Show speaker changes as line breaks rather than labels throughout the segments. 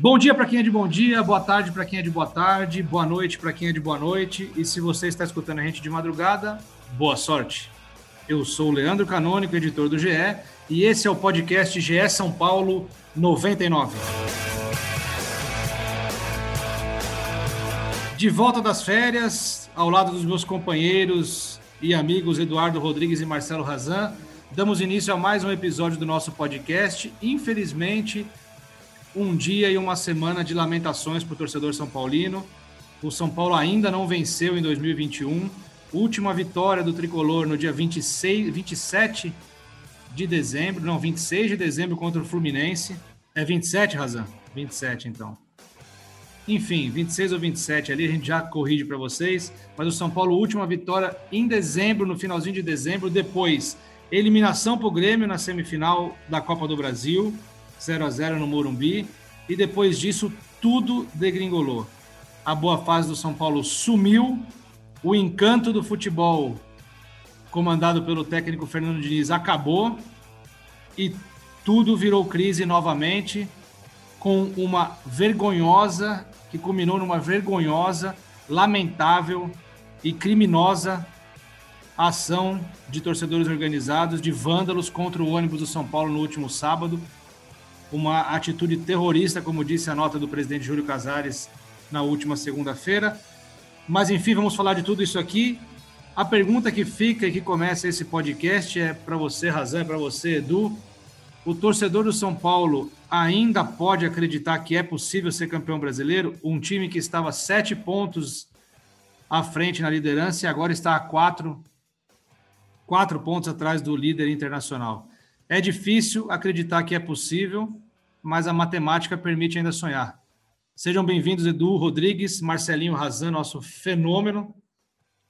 Bom dia para quem é de bom dia, boa tarde para quem é de boa tarde, boa noite para quem é de boa noite. E se você está escutando a gente de madrugada, boa sorte. Eu sou o Leandro Canônico, editor do GE, e esse é o podcast GE São Paulo 99. De volta das férias, ao lado dos meus companheiros e amigos Eduardo Rodrigues e Marcelo Razan, damos início a mais um episódio do nosso podcast. Infelizmente, um dia e uma semana de lamentações para o torcedor São Paulino. O São Paulo ainda não venceu em 2021. Última vitória do tricolor no dia 26, 27 de dezembro, não, 26 de dezembro contra o Fluminense. É 27, Razan? 27, então. Enfim, 26 ou 27 ali, a gente já corrige para vocês. Mas o São Paulo, última vitória em dezembro, no finalzinho de dezembro. Depois, eliminação para o Grêmio na semifinal da Copa do Brasil. 0 a 0 no Morumbi. E depois disso, tudo degringolou. A boa fase do São Paulo sumiu. O encanto do futebol, comandado pelo técnico Fernando Diniz, acabou. E tudo virou crise novamente, com uma vergonhosa, que culminou numa vergonhosa, lamentável e criminosa ação de torcedores organizados, de vândalos contra o ônibus do São Paulo no último sábado uma atitude terrorista, como disse a nota do presidente Júlio Casares na última segunda-feira. Mas enfim, vamos falar de tudo isso aqui. A pergunta que fica e que começa esse podcast é para você, Razan, para você, Edu. O torcedor do São Paulo ainda pode acreditar que é possível ser campeão brasileiro? Um time que estava sete pontos à frente na liderança e agora está a quatro, quatro pontos atrás do líder internacional. É difícil acreditar que é possível, mas a matemática permite ainda sonhar. Sejam bem-vindos, Edu Rodrigues, Marcelinho Razan, nosso fenômeno.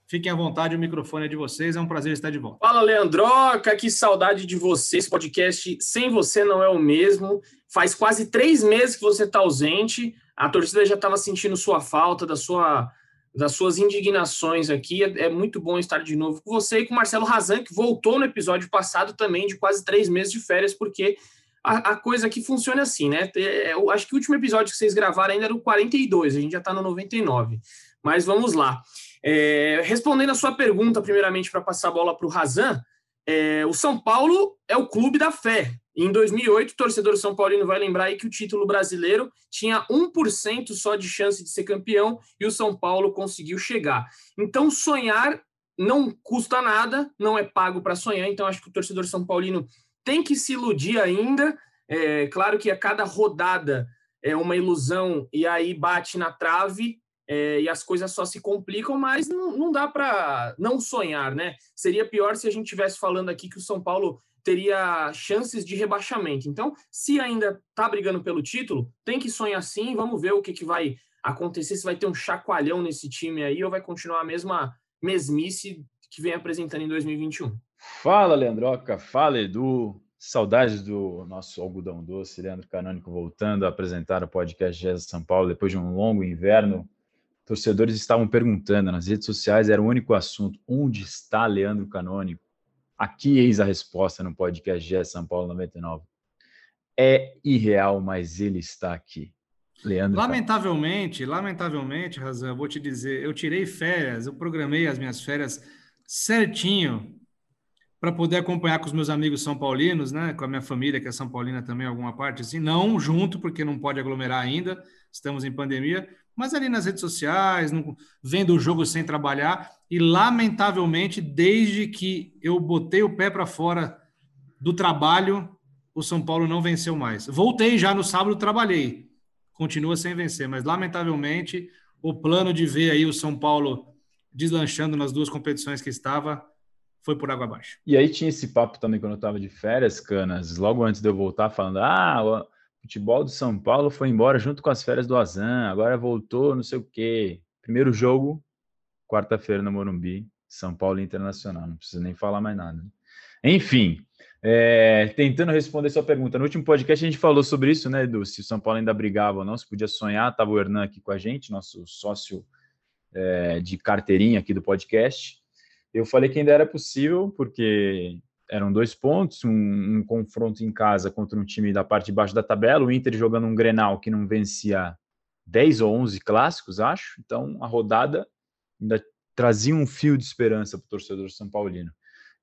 Fiquem à vontade, o microfone é de vocês. É um prazer estar de volta.
Fala, Leandroca, que saudade de você. Esse podcast sem você não é o mesmo. Faz quase três meses que você está ausente. A torcida já estava sentindo sua falta, da sua das suas indignações aqui. É, é, muito bom estar de novo com você e com o Marcelo Razan, que voltou no episódio passado também, de quase três meses de férias, porque a, a coisa aqui funciona assim, né? É, eu acho que o último episódio que vocês gravaram ainda era o 42, a gente já está no 99. Mas vamos lá. É, respondendo a sua pergunta, primeiramente, para passar a bola para o Razan, é, o São Paulo é o clube da fé. Em 2008, o torcedor São Paulino vai lembrar aí que o título brasileiro tinha 1% só de chance de ser campeão e o São Paulo conseguiu chegar. Então, sonhar não custa nada, não é pago para sonhar. Então, acho que o torcedor São Paulino tem que se iludir ainda. É claro que a cada rodada é uma ilusão e aí bate na trave é, e as coisas só se complicam, mas não, não dá para não sonhar, né? Seria pior se a gente estivesse falando aqui que o São Paulo teria chances de rebaixamento. Então, se ainda está brigando pelo título, tem que sonhar sim. Vamos ver o que, que vai acontecer, se vai ter um chacoalhão nesse time aí ou vai continuar a mesma mesmice que vem apresentando em 2021.
Fala, Leandroca. Fala, Edu. Saudades do nosso algodão doce, Leandro Canônico, voltando a apresentar o podcast Jesus São Paulo depois de um longo inverno. Torcedores estavam perguntando nas redes sociais, era o único assunto: onde está Leandro Canônico? Aqui eis a resposta no podcast GE São Paulo 99. É irreal, mas ele está aqui. Leandro.
Lamentavelmente, tá... lamentavelmente, Razão, eu vou te dizer, eu tirei férias, eu programei as minhas férias certinho para poder acompanhar com os meus amigos são paulinos, né, com a minha família que é são paulina também alguma parte assim, não junto porque não pode aglomerar ainda, estamos em pandemia, mas ali nas redes sociais, vendo o jogo sem trabalhar. E, lamentavelmente, desde que eu botei o pé para fora do trabalho, o São Paulo não venceu mais. Voltei já no sábado, trabalhei. Continua sem vencer, mas, lamentavelmente, o plano de ver aí o São Paulo deslanchando nas duas competições que estava foi por água abaixo.
E aí tinha esse papo também quando eu estava de férias, Canas, logo antes de eu voltar, falando: ah, futebol do São Paulo foi embora junto com as férias do Azan, agora voltou, não sei o quê. Primeiro jogo, quarta-feira no Morumbi, São Paulo Internacional, não precisa nem falar mais nada. Enfim, é, tentando responder sua pergunta, no último podcast a gente falou sobre isso, né, Edu? Se o São Paulo ainda brigava ou não, se podia sonhar, estava o Hernan aqui com a gente, nosso sócio é, de carteirinha aqui do podcast. Eu falei que ainda era possível, porque eram dois pontos, um, um, confronto em casa contra um time da parte de baixo da tabela, o Inter jogando um Grenal que não vencia 10 ou 11 clássicos, acho. Então, a rodada ainda trazia um fio de esperança para o torcedor São Paulino.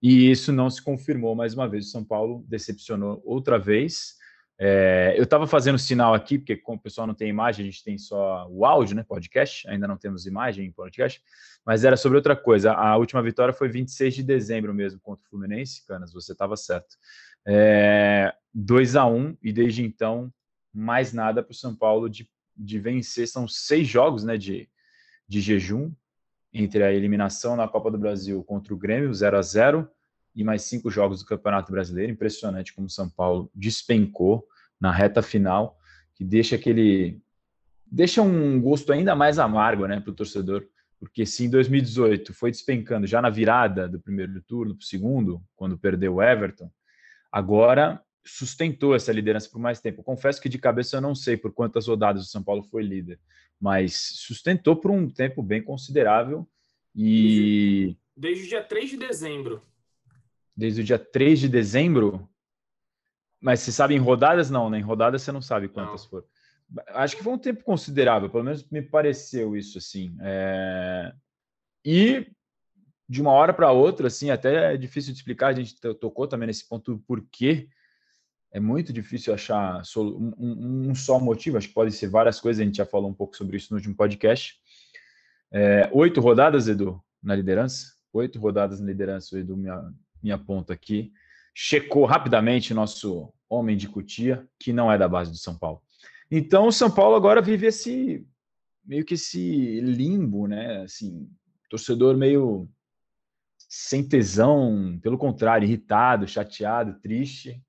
E isso não se confirmou mais uma vez. O São Paulo decepcionou outra vez. É, eu estava fazendo sinal aqui, porque como o pessoal não tem imagem, a gente tem só o áudio, né? Podcast, ainda não temos imagem em podcast, mas era sobre outra coisa. A última vitória foi 26 de dezembro mesmo contra o Fluminense, Canas, você estava certo. É, 2 a 1 e desde então mais nada para o São Paulo de, de vencer. São seis jogos né, de, de jejum entre a eliminação na Copa do Brasil contra o Grêmio, 0 a 0 e mais cinco jogos do Campeonato Brasileiro. Impressionante como o São Paulo despencou na reta final, que deixa aquele. deixa um gosto ainda mais amargo né, para o torcedor. Porque se em 2018 foi despencando já na virada do primeiro turno para o segundo, quando perdeu o Everton, agora sustentou essa liderança por mais tempo. Confesso que de cabeça eu não sei por quantas rodadas o São Paulo foi líder, mas sustentou por um tempo bem considerável. E.
Desde o dia 3 de dezembro
desde o dia 3 de dezembro. Mas você sabe em rodadas? Não, né? Em rodadas você não sabe quantas não. foram. Acho que foi um tempo considerável, pelo menos me pareceu isso assim. É... E de uma hora para outra, assim, até é difícil de explicar. A gente tocou também nesse ponto do porquê. É muito difícil achar um, um, um, só motivo. Acho que pode ser várias coisas. A gente já falou um pouco sobre isso no último podcast. É, oito rodadas, Edu, na liderança. Oito rodadas na liderança. O Edu me, minha ponta aqui, checou rapidamente nosso homem de Cutia, que não é da base do São Paulo. Então, o São Paulo agora vive esse meio que esse limbo, né? Assim, torcedor meio sem tesão, pelo contrário, irritado, chateado, triste.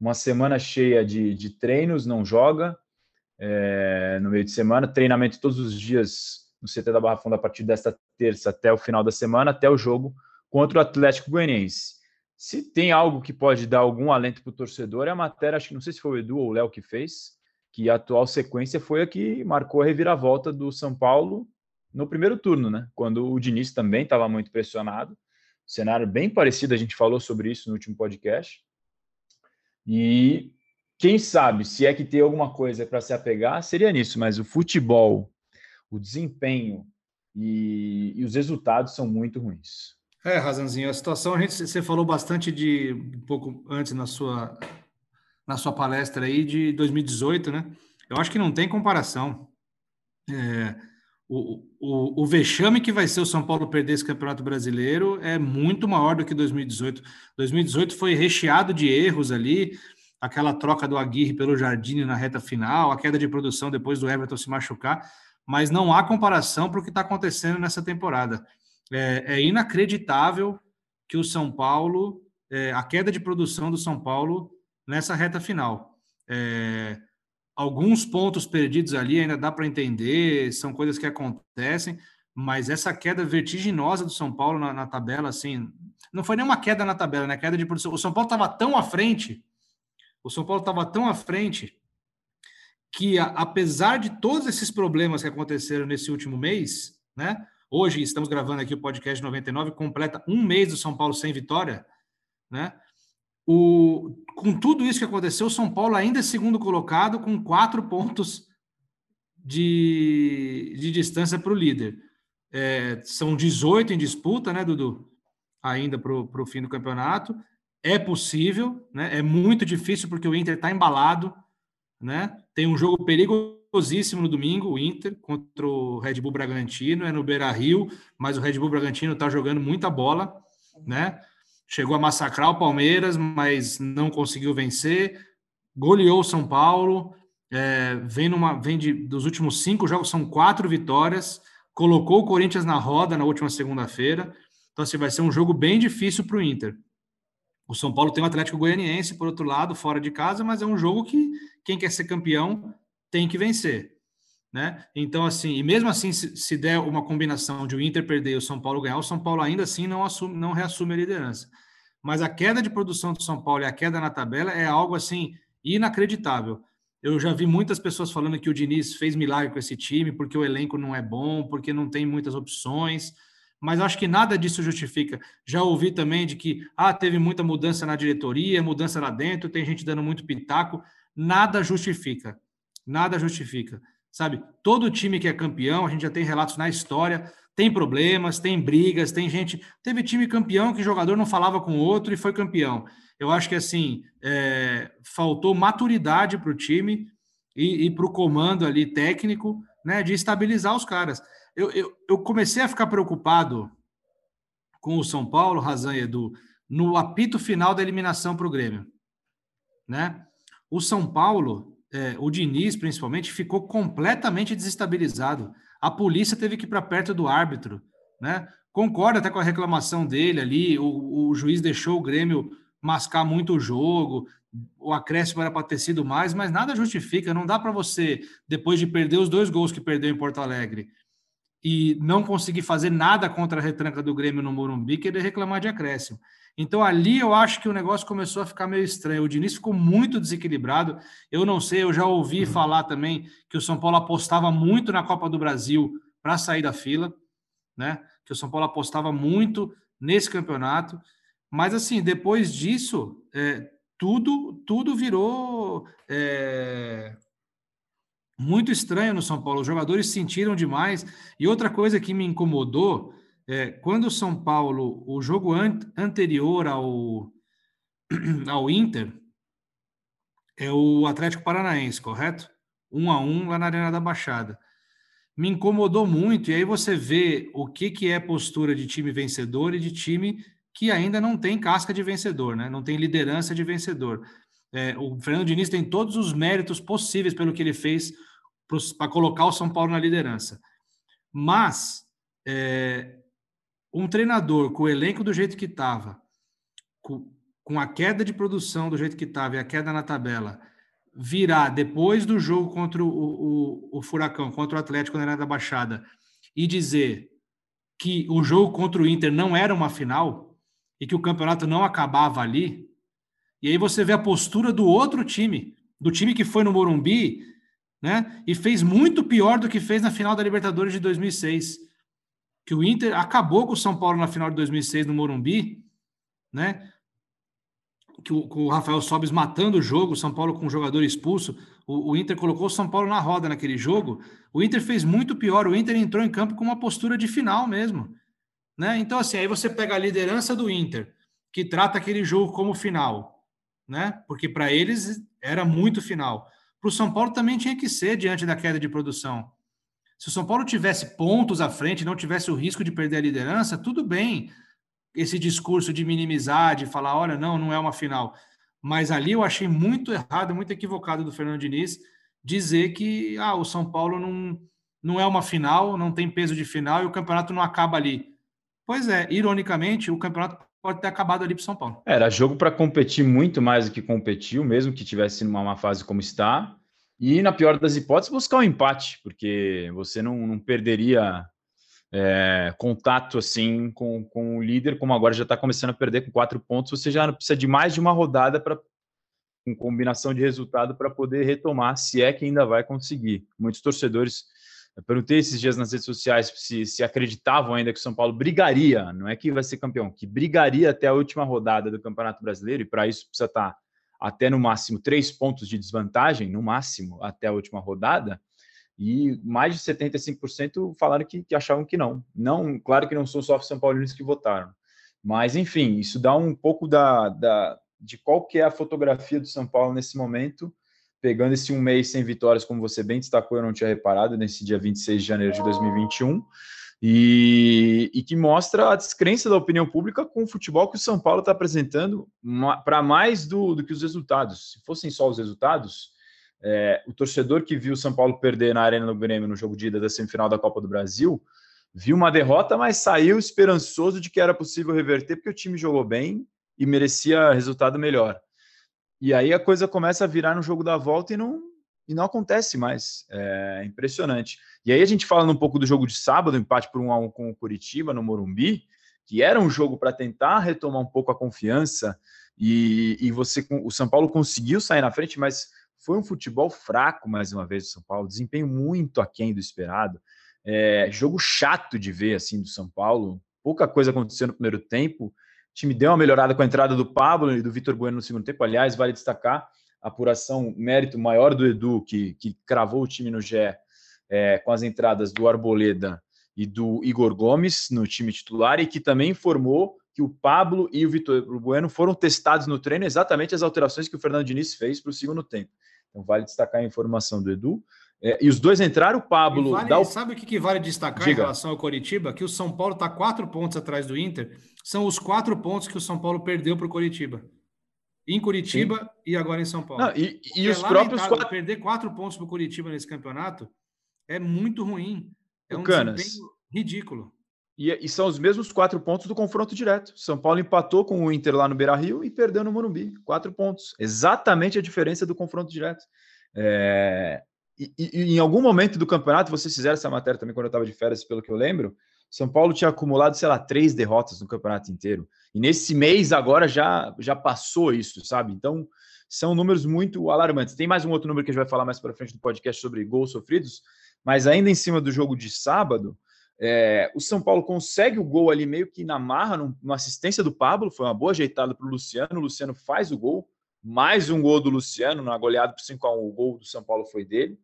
Uma semana cheia de, de treinos, não joga. É, no meio de semana, treinamento todos os dias no CT da Barra Funda a partir desta terça até o final da semana, até o jogo contra o Atlético Goianiense. Se tem algo que pode dar algum alento para o torcedor, é a matéria, acho que não sei se foi o Edu ou o Léo que fez, que a atual sequência foi a que marcou a reviravolta do São Paulo no primeiro turno, né? Quando o Diniz também estava muito pressionado. Cenário bem parecido, a gente falou sobre isso no último podcast. E quem sabe, se é que tem alguma coisa para se apegar, seria nisso, mas o futebol, o desempenho e, e os resultados são muito ruins.
É, Razanzinho, a situação, a gente, você falou bastante de, um pouco antes na sua, na sua palestra aí, de 2018, né? Eu acho que não tem comparação. É, o, o, o vexame que vai ser o São Paulo perder esse Campeonato Brasileiro é muito maior do que 2018. 2018 foi recheado de erros ali, aquela troca do Aguirre pelo Jardine na reta final, a queda de produção depois do Everton se machucar, mas não há comparação para o que está acontecendo nessa temporada. É, é inacreditável que o São Paulo, é, a queda de produção do São Paulo nessa reta final. É, alguns pontos perdidos ali ainda dá para entender, são coisas que acontecem, mas essa queda vertiginosa do São Paulo na, na tabela, assim, não foi nem uma queda na tabela, né? Queda de produção. O São Paulo estava tão à frente, o São Paulo estava tão à frente que, a, apesar de todos esses problemas que aconteceram nesse último mês, né? Hoje estamos gravando aqui o podcast 99, completa um mês do São Paulo sem vitória, né? O, com tudo isso que aconteceu, o São Paulo ainda é segundo colocado, com quatro pontos de, de distância para o líder. É, são 18 em disputa, né, Dudu? Ainda para o fim do campeonato. É possível, né? É muito difícil porque o Inter está embalado, né? Tem um jogo perigoso perigosíssimo no domingo, o Inter contra o Red Bull Bragantino, é no Beira Rio, mas o Red Bull Bragantino está jogando muita bola, né? Chegou a massacrar o Palmeiras, mas não conseguiu vencer, goleou o São Paulo, é, vem, numa, vem de, dos últimos cinco jogos, são quatro vitórias, colocou o Corinthians na roda na última segunda-feira. Então, assim, vai ser um jogo bem difícil para o Inter. O São Paulo tem o Atlético Goianiense, por outro lado, fora de casa, mas é um jogo que quem quer ser campeão tem que vencer. Né? Então, assim, e mesmo assim, se, se der uma combinação de o Inter perder e o São Paulo ganhar, o São Paulo ainda assim não, assume, não reassume a liderança. Mas a queda de produção do São Paulo e a queda na tabela é algo assim inacreditável. Eu já vi muitas pessoas falando que o Diniz fez milagre com esse time porque o elenco não é bom, porque não tem muitas opções mas acho que nada disso justifica. Já ouvi também de que ah, teve muita mudança na diretoria, mudança lá dentro, tem gente dando muito pitaco. Nada justifica. Nada justifica. Sabe? Todo time que é campeão, a gente já tem relatos na história, tem problemas, tem brigas, tem gente. Teve time campeão que jogador não falava com o outro e foi campeão. Eu acho que assim é... faltou maturidade para o time e, e para o comando ali técnico, né, de estabilizar os caras eu, eu, eu comecei a ficar preocupado com o São Paulo, Razan e Edu, no apito final da eliminação para o Grêmio. Né? O São Paulo, é, o Diniz principalmente, ficou completamente desestabilizado. A polícia teve que ir para perto do árbitro. Né? Concordo até com a reclamação dele ali, o, o juiz deixou o Grêmio mascar muito o jogo, o acréscimo era para ter sido mais, mas nada justifica, não dá para você, depois de perder os dois gols que perdeu em Porto Alegre, e não conseguir fazer nada contra a retranca do Grêmio no Morumbi, querer reclamar de acréscimo. Então ali eu acho que o negócio começou a ficar meio estranho. O Diniz ficou muito desequilibrado. Eu não sei, eu já ouvi uhum. falar também que o São Paulo apostava muito na Copa do Brasil para sair da fila, né? Que o São Paulo apostava muito nesse campeonato. Mas assim, depois disso, é, tudo tudo virou é, muito estranho no São Paulo. Os jogadores sentiram demais. E outra coisa que me incomodou é quando o São Paulo, o jogo an anterior ao, ao Inter, é o Atlético Paranaense, correto? Um a um lá na Arena da Baixada. Me incomodou muito. E aí você vê o que, que é postura de time vencedor e de time que ainda não tem casca de vencedor, né? Não tem liderança de vencedor. É, o Fernando Diniz tem todos os méritos possíveis pelo que ele fez para colocar o São Paulo na liderança. Mas é, um treinador com o elenco do jeito que estava, com, com, a queda de produção do jeito que estava e a queda na tabela, virar depois do jogo contra o, o, o Furacão, contra o Atlético na Arena da Baixada, e dizer que o jogo contra o Inter não era uma final e que o campeonato não acabava ali, e aí você vê a postura do outro time, do time que foi no Morumbi né? E fez muito pior do que fez na final da Libertadores de 2006. Que o Inter acabou com o São Paulo na final de 2006 no Morumbi, né? Que o, o Rafael Sobis matando o jogo, o São Paulo com um jogador expulso. O, o, Inter colocou o São Paulo na roda naquele jogo. O Inter fez muito pior. O Inter entrou em campo com uma postura de final mesmo. Né? Então, assim, aí você pega a liderança do Inter, que trata aquele jogo como final, né? Porque para eles era muito final para o São Paulo também tinha que ser diante da queda de produção. Se o São Paulo tivesse pontos à frente, não tivesse o risco de perder a liderança, tudo bem esse discurso de minimizar, de falar, olha, não, não é uma final. Mas ali eu achei muito errado, muito equivocado do Fernando Diniz dizer que ah, o São Paulo não, não é uma final, não tem peso de final e o campeonato não acaba ali. Pois é, ironicamente, o campeonato pode ter acabado ali para São Paulo.
Era jogo para competir muito mais do que competiu, mesmo que tivesse numa uma fase como está. E, na pior das hipóteses, buscar um empate, porque você não, não perderia é, contato assim com, com o líder, como agora já está começando a perder com quatro pontos. Você já precisa de mais de uma rodada para com combinação de resultado para poder retomar, se é que ainda vai conseguir. Muitos torcedores perguntei esses dias nas redes sociais se, se acreditavam ainda que o São Paulo brigaria, não é que vai ser campeão, que brigaria até a última rodada do Campeonato Brasileiro, e para isso precisa estar tá até no máximo três pontos de desvantagem, no máximo, até a última rodada, e mais de 75% falaram que, que, achavam que não. Não, claro que não são só os São Paulinos que votaram, mas enfim, isso dá um pouco da, da, de qual que é a fotografia do São Paulo nesse momento pegando esse um mês sem vitórias, como você bem destacou, eu não tinha reparado, nesse dia 26 de janeiro de 2021, e, e que mostra a descrença da opinião pública com o futebol que o São Paulo está apresentando para mais do, do que os resultados. Se fossem só os resultados, é, o torcedor que viu o São Paulo perder na Arena do Grêmio no jogo de ida da semifinal da Copa do Brasil viu uma derrota, mas saiu esperançoso de que era possível reverter, porque o time jogou bem e merecia resultado melhor. E aí a coisa começa a virar no jogo da volta e não, e não acontece mais. É impressionante. E aí a gente falando um pouco do jogo de sábado, empate por 1 a 1 com o Curitiba no Morumbi, que era um jogo para tentar retomar um pouco a confiança e, e você o São Paulo conseguiu sair na frente, mas foi um futebol fraco mais uma vez do São Paulo, desempenho muito aquém do esperado. É, jogo chato de ver assim do São Paulo. Pouca coisa aconteceu no primeiro tempo. O time deu uma melhorada com a entrada do Pablo e do Vitor Bueno no segundo tempo. Aliás, vale destacar a apuração, mérito maior do Edu, que, que cravou o time no Gé é, com as entradas do Arboleda e do Igor Gomes no time titular e que também informou que o Pablo e o Vitor Bueno foram testados no treino exatamente as alterações que o Fernando Diniz fez para o segundo tempo. Então vale destacar a informação do Edu. É, e os dois entraram, o Pablo.
Vale, o... Sabe o que, que vale destacar Diga. em relação ao Coritiba? Que o São Paulo está quatro pontos atrás do Inter. São os quatro pontos que o São Paulo perdeu para o Coritiba. Em Curitiba Sim. e agora em São Paulo.
Não, e, e os é próprios
quatro... perder quatro pontos para o Curitiba nesse campeonato é muito ruim. É um
Canas,
ridículo.
E, e, são os mesmos quatro pontos do confronto direto. São Paulo empatou com o Inter lá no Beira Rio e perdeu no Morumbi. Quatro pontos. Exatamente a diferença do confronto direto. É... E, e, em algum momento do campeonato, vocês fizeram essa matéria também quando eu estava de férias, pelo que eu lembro. São Paulo tinha acumulado, sei lá, três derrotas no campeonato inteiro. E nesse mês agora já, já passou isso, sabe? Então são números muito alarmantes. Tem mais um outro número que a gente vai falar mais para frente no podcast sobre gols sofridos, mas ainda em cima do jogo de sábado, é, o São Paulo consegue o gol ali meio que na marra, numa assistência do Pablo, foi uma boa ajeitada para o Luciano. O Luciano faz o gol, mais um gol do Luciano, na goleada por 5 a 1 O gol do São Paulo foi dele,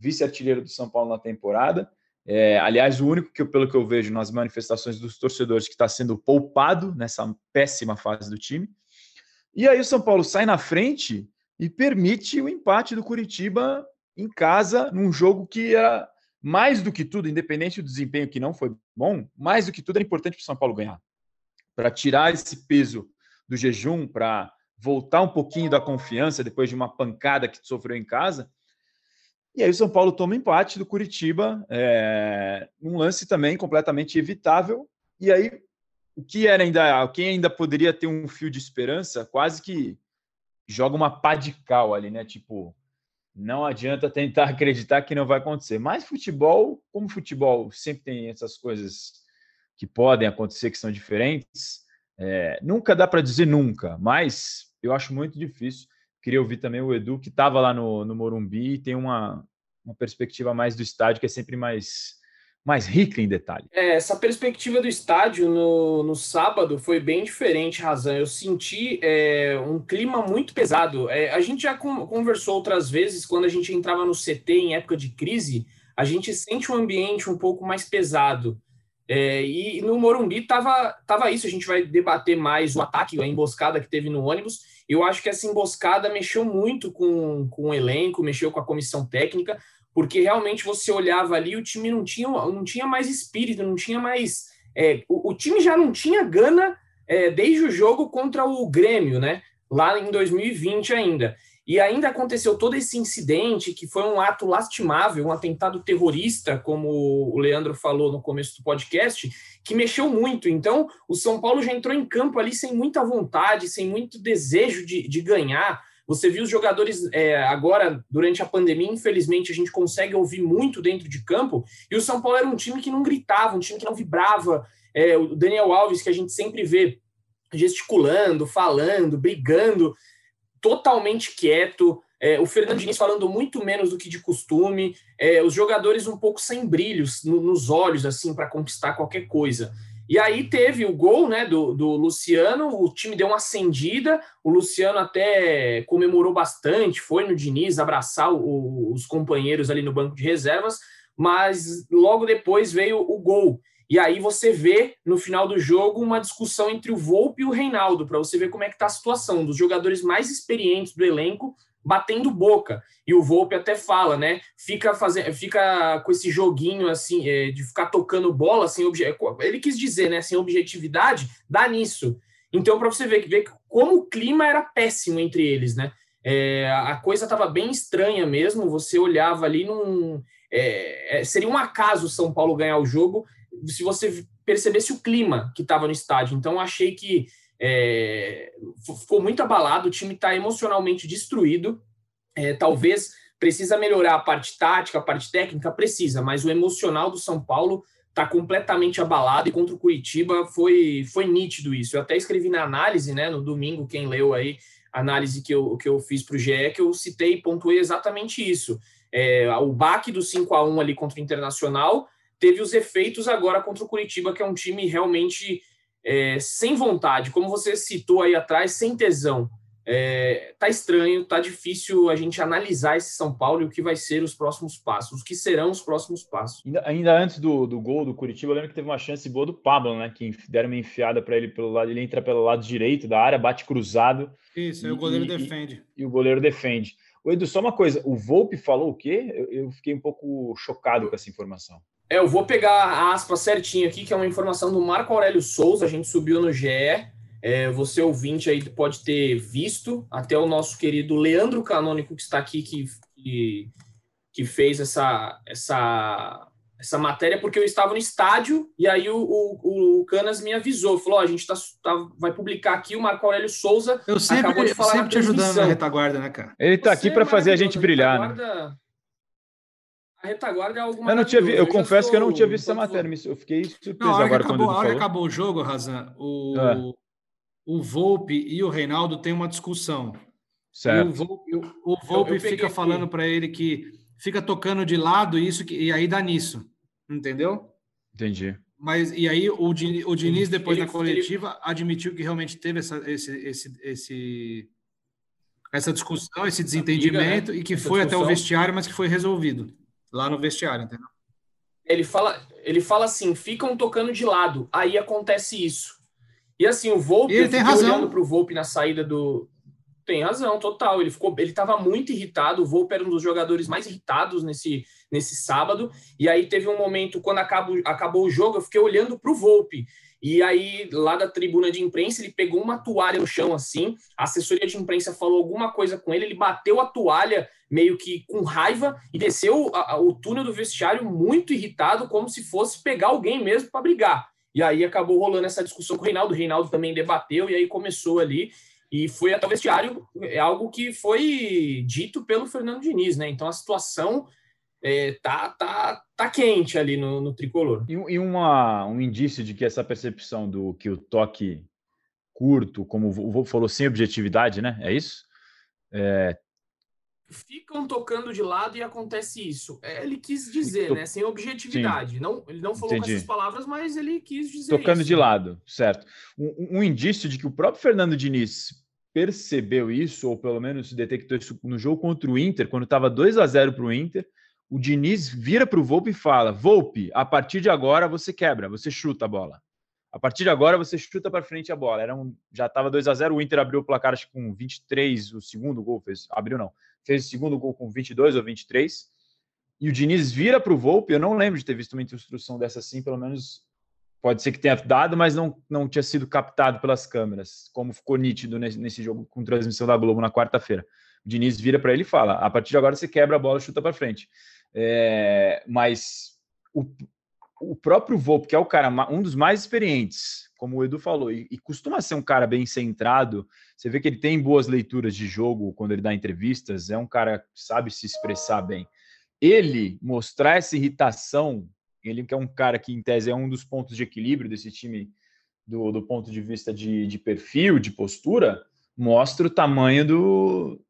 vice-artilheiro do São Paulo na temporada. É, aliás, o único que, pelo que eu vejo nas manifestações dos torcedores, que está sendo poupado nessa péssima fase do time. E aí o São Paulo sai na frente e permite o empate do Curitiba em casa, num jogo que era mais do que tudo, independente do desempenho que não foi bom, mais do que tudo era importante para o São Paulo ganhar. Para tirar esse peso do jejum, para voltar um pouquinho da confiança depois de uma pancada que sofreu em casa. E aí o São Paulo toma empate do Curitiba, é, um lance também completamente evitável. E aí o que era ainda, quem ainda poderia ter um fio de esperança, quase que joga uma pá de cal ali, né? Tipo, não adianta tentar acreditar que não vai acontecer. Mas futebol, como futebol sempre tem essas coisas que podem acontecer que são diferentes, é, nunca dá para dizer nunca, mas eu acho muito difícil. Queria ouvir também o Edu, que estava lá no, no Morumbi e tem uma, uma perspectiva mais do estádio, que é sempre mais mais rica em detalhe.
É, essa perspectiva do estádio no, no sábado foi bem diferente, Razan. Eu senti é, um clima muito pesado. É, a gente já conversou outras vezes, quando a gente entrava no CT em época de crise, a gente sente um ambiente um pouco mais pesado. É, e no Morumbi tava, tava isso, a gente vai debater mais o ataque, a emboscada que teve no ônibus. Eu acho que essa emboscada mexeu muito com, com o elenco, mexeu com a comissão técnica, porque realmente você olhava ali, o time não tinha, não tinha mais espírito, não tinha mais. É, o, o, time já não tinha gana é, desde o jogo contra o Grêmio, né? Lá em 2020 ainda. E ainda aconteceu todo esse incidente, que foi um ato lastimável, um atentado terrorista, como o Leandro falou no começo do podcast, que mexeu muito. Então, o São Paulo já entrou em campo ali sem muita vontade, sem muito desejo de, de ganhar. Você viu os jogadores é, agora, durante a pandemia, infelizmente, a gente consegue ouvir muito dentro de campo, e o São Paulo era um time que não gritava, um time que não vibrava. É, o Daniel Alves, que a gente sempre vê gesticulando, falando, brigando, totalmente quieto. É, o Fernando Diniz falando muito menos do que de costume, é, os jogadores um pouco sem brilhos no, nos olhos, assim, para conquistar qualquer coisa. E aí teve o gol né, do, do Luciano, o time deu uma acendida, o Luciano até comemorou bastante, foi no Diniz abraçar o, os companheiros ali no banco de reservas, mas logo depois veio o gol. E aí você vê no final do jogo uma discussão entre o Volpe e o Reinaldo, para você ver como é que está a situação dos jogadores mais experientes do elenco batendo boca. E o Volpe até fala, né? Fica fazendo, fica com esse joguinho assim, é, de ficar tocando bola sem objetivo. Ele quis dizer, né? Sem objetividade, dá nisso. Então, para você ver, ver como o clima era péssimo entre eles, né? É, a coisa estava bem estranha mesmo. Você olhava ali num. É, é, seria um acaso o São Paulo ganhar o jogo se você percebesse o clima que estava no estádio. Então, achei que é, ficou muito abalado, o time está emocionalmente destruído. É, talvez precisa melhorar a parte tática, a parte técnica, precisa, mas o emocional do São Paulo está completamente abalado e contra o Curitiba foi, foi nítido isso. Eu até escrevi na análise, né, no domingo, quem leu aí, análise que eu, que eu fiz para o GE, que eu citei e pontuei exatamente isso. É, o baque do 5 a 1 ali contra o Internacional teve os efeitos agora contra o Curitiba, que é um time realmente é, sem vontade, como você citou aí atrás, sem tesão. É, tá estranho, tá difícil a gente analisar esse São Paulo e o que vai ser os próximos passos, o que serão os próximos passos.
Ainda, ainda antes do, do gol do Curitiba, eu lembro que teve uma chance boa do Pablo, né? Que deram uma enfiada para ele pelo lado, ele entra pelo lado direito da área, bate cruzado.
Isso, e, o goleiro e, defende.
E, e, o goleiro defende. O Edu, só uma coisa, o Volpe falou o quê? Eu, eu fiquei um pouco chocado com essa informação.
É, eu vou pegar a aspa certinho aqui, que é uma informação do Marco Aurélio Souza, a gente subiu no GE. É, você ouvinte aí pode ter visto, até o nosso querido Leandro Canônico, que está aqui, que, que, que fez essa, essa, essa matéria, porque eu estava no estádio, e aí o, o, o Canas me avisou, falou, oh, a gente tá, tá, vai publicar aqui, o Marco Aurélio Souza
eu sempre, acabou de falar eu sempre te ajudando na retaguarda, né, cara?
Ele está aqui para fazer a gente brilhar, né?
A retaguarda é algo
Eu não tinha vi, eu, eu confesso estou... que eu não tinha visto essa matéria, eu fiquei surpreso não, agora
acabou,
quando
A hora que acabou o jogo, Razan, o, é. o Volpe e o Reinaldo têm uma discussão.
Certo.
o Volpe, o, o Volpe fica falando para ele que fica tocando de lado isso que, e aí dá nisso, entendeu?
Entendi.
Mas e aí o, o Diniz depois ele, da coletiva ele... admitiu que realmente teve essa, esse, esse, esse essa discussão, esse desentendimento briga, né? e que essa foi discussão. até o vestiário, mas que foi resolvido lá no vestiário, entendeu?
Ele fala, ele fala assim, ficam tocando de lado, aí acontece isso. E assim, o Volpe,
ele tem razão.
olhando para o Volpe na saída do tem razão, total. Ele ficou, ele estava muito irritado. O Volpe era um dos jogadores mais irritados nesse, nesse sábado. E aí teve um momento quando acabou, acabou o jogo, eu fiquei olhando para o Volpe. E aí, lá da tribuna de imprensa, ele pegou uma toalha no chão assim. A assessoria de imprensa falou alguma coisa com ele, ele bateu a toalha meio que com raiva e desceu a, a, o túnel do vestiário muito irritado, como se fosse pegar alguém mesmo para brigar. E aí acabou rolando essa discussão com o Reinaldo. O Reinaldo também debateu e aí começou ali e foi até o vestiário, é algo que foi dito pelo Fernando Diniz, né? Então a situação é, tá, tá, tá quente ali no, no tricolor.
E, e uma, um indício de que essa percepção do que o toque curto, como o Vô falou, sem objetividade, né? É isso? É...
Ficam tocando de lado e acontece isso. É, ele quis dizer, Tô... né? Sem objetividade. Não, ele não falou Entendi. com essas palavras, mas ele quis dizer
Tocando
isso.
de lado, certo. Um, um indício de que o próprio Fernando Diniz percebeu isso, ou pelo menos detectou isso no jogo contra o Inter, quando estava 2 a 0 para o Inter, o Diniz vira para o Volpe e fala: Volpe, a partir de agora você quebra, você chuta a bola. A partir de agora você chuta para frente a bola. Era um, já estava 2 a 0 o Inter abriu o placar acho, com 23, o segundo gol fez, abriu não, fez o segundo gol com 22 ou 23. E o Diniz vira para o Volpe, eu não lembro de ter visto uma instrução dessa assim, pelo menos pode ser que tenha dado, mas não, não tinha sido captado pelas câmeras, como ficou nítido nesse, nesse jogo com transmissão da Globo na quarta-feira. O Diniz vira para ele e fala: a partir de agora você quebra a bola chuta para frente. É, mas o, o próprio Volpe, que é o cara, um dos mais experientes, como o Edu falou, e, e, costuma ser um cara bem centrado, você vê que ele tem boas leituras de jogo quando ele dá entrevistas, é um cara que sabe se expressar bem. Ele mostrar essa irritação, ele que é um cara que, em tese, é um dos pontos de equilíbrio desse time do, do ponto de vista de, de perfil, de postura, mostra o tamanho do,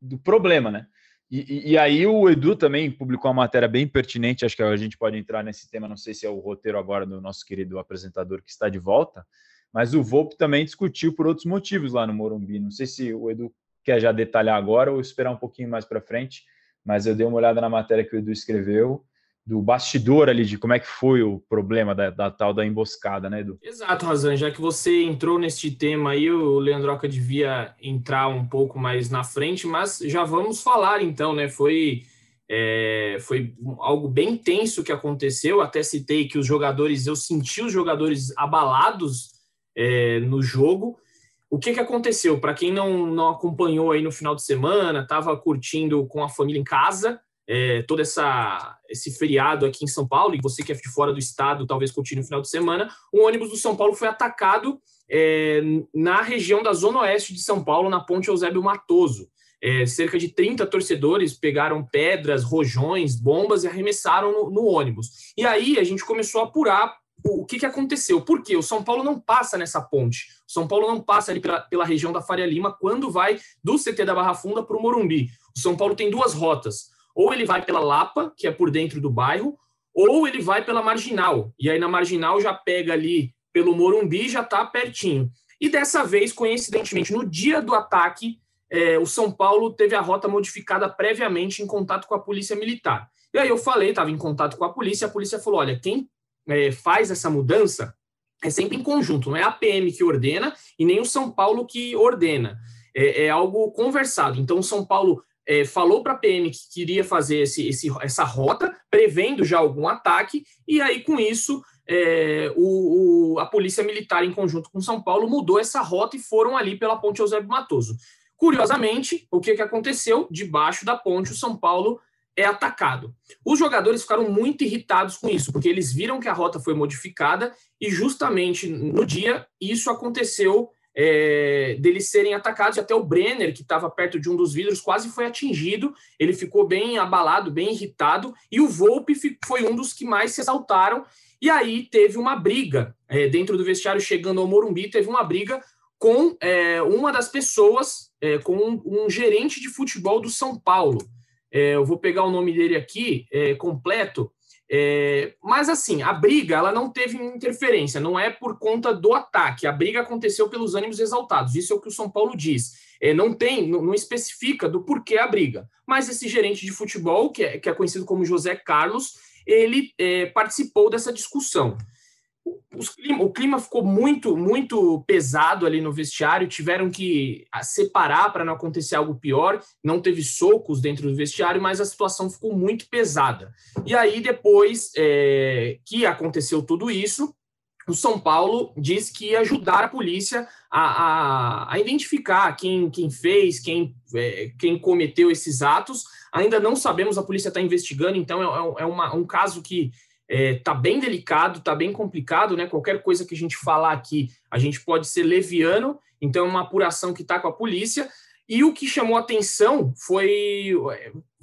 do problema, né? E, e, aí o Edu também publicou uma matéria bem pertinente, acho que a gente pode entrar nesse tema, não sei se é o roteiro agora do nosso querido apresentador que está de volta, mas o Volpe também discutiu por outros motivos lá no Morumbi. Não sei se o Edu quer já detalhar agora ou esperar um pouquinho mais para frente, mas eu dei uma olhada na matéria que o Edu escreveu do bastidor ali de como é que foi o problema da, da tal da emboscada, né, Edu?
Exato, Razan. Já que você entrou neste tema aí, o Leandroca devia entrar um pouco mais na frente, mas já vamos falar então, né? Foi, é, foi algo bem tenso que aconteceu. Até citei que os jogadores, eu senti os jogadores abalados é, no jogo. O que, que aconteceu? Para quem não, não acompanhou aí no final de semana, estava curtindo com a família em casa, é, todo essa, esse feriado aqui em São Paulo, e você que é de fora do estado, talvez continue no final de semana, um ônibus do São Paulo foi atacado é, na região da Zona Oeste de São Paulo, na Ponte Eusébio Matoso. É, cerca de 30 torcedores pegaram pedras, rojões, bombas e arremessaram no, no ônibus. E aí a gente começou a apurar o, que, que aconteceu. Por quê? O São Paulo não passa nessa ponte. O São Paulo não passa ali pela, pela região da Faria Lima quando vai do CT da Barra Funda para o Morumbi. O São Paulo tem duas rotas. Ou ele vai pela Lapa, que é por dentro do bairro, ou ele vai pela Marginal. E aí na Marginal já pega ali pelo Morumbi, já está pertinho. E dessa vez, coincidentemente, no dia do ataque, é, o São Paulo teve a rota modificada previamente em contato com a Polícia Militar. E aí eu falei, estava em contato com a polícia, a polícia falou: olha, quem é, faz essa mudança é sempre em conjunto, não é a PM que ordena e nem o São Paulo que ordena. É, é algo conversado. Então, o São Paulo é, falou para a PM que queria fazer esse, esse, essa rota, prevendo já algum ataque, e aí, com isso, é, o, o, a Polícia Militar, em conjunto com São Paulo, mudou essa rota e foram ali pela Ponte Eusébio Matoso. Curiosamente, o que, que aconteceu? Debaixo da ponte, o São Paulo é atacado. Os jogadores ficaram muito irritados com isso, porque eles viram que a rota foi modificada e justamente no dia isso aconteceu é, deles serem atacados. E até o Brenner, que estava perto de um dos vidros, quase foi atingido. Ele ficou bem abalado, bem irritado. E o Volpe foi um dos que mais se exaltaram. E aí teve uma briga é, dentro do vestiário, chegando ao Morumbi, teve uma briga com é, uma das pessoas, é, com um, um, gerente de futebol do São Paulo. É, eu vou pegar o nome dele aqui é, completo. É, mas assim, a briga ela não teve interferência, não é por conta do ataque. A briga aconteceu pelos ânimos exaltados. Isso é o que o São Paulo diz. É, não tem, não, não, especifica do porquê a briga. Mas esse gerente de futebol, que é, que é conhecido como José Carlos, ele participou dessa discussão o clima ficou muito, muito pesado ali no vestiário, tiveram que ah, separar para não acontecer algo pior, não teve socos dentro do vestiário, mas a situação ficou muito pesada. E aí, depois é, que aconteceu tudo isso, o São Paulo disse que ia ajudar a polícia a, a, a identificar quem, quem fez, quem, é, quem cometeu esses atos. Ainda não sabemos, a polícia está investigando, então é, é uma, um caso que é, tá bem delicado, tá bem complicado, né? Qualquer coisa que a gente falar aqui, a gente pode ser leviano, então é uma apuração que está com a polícia. E o que chamou atenção foi,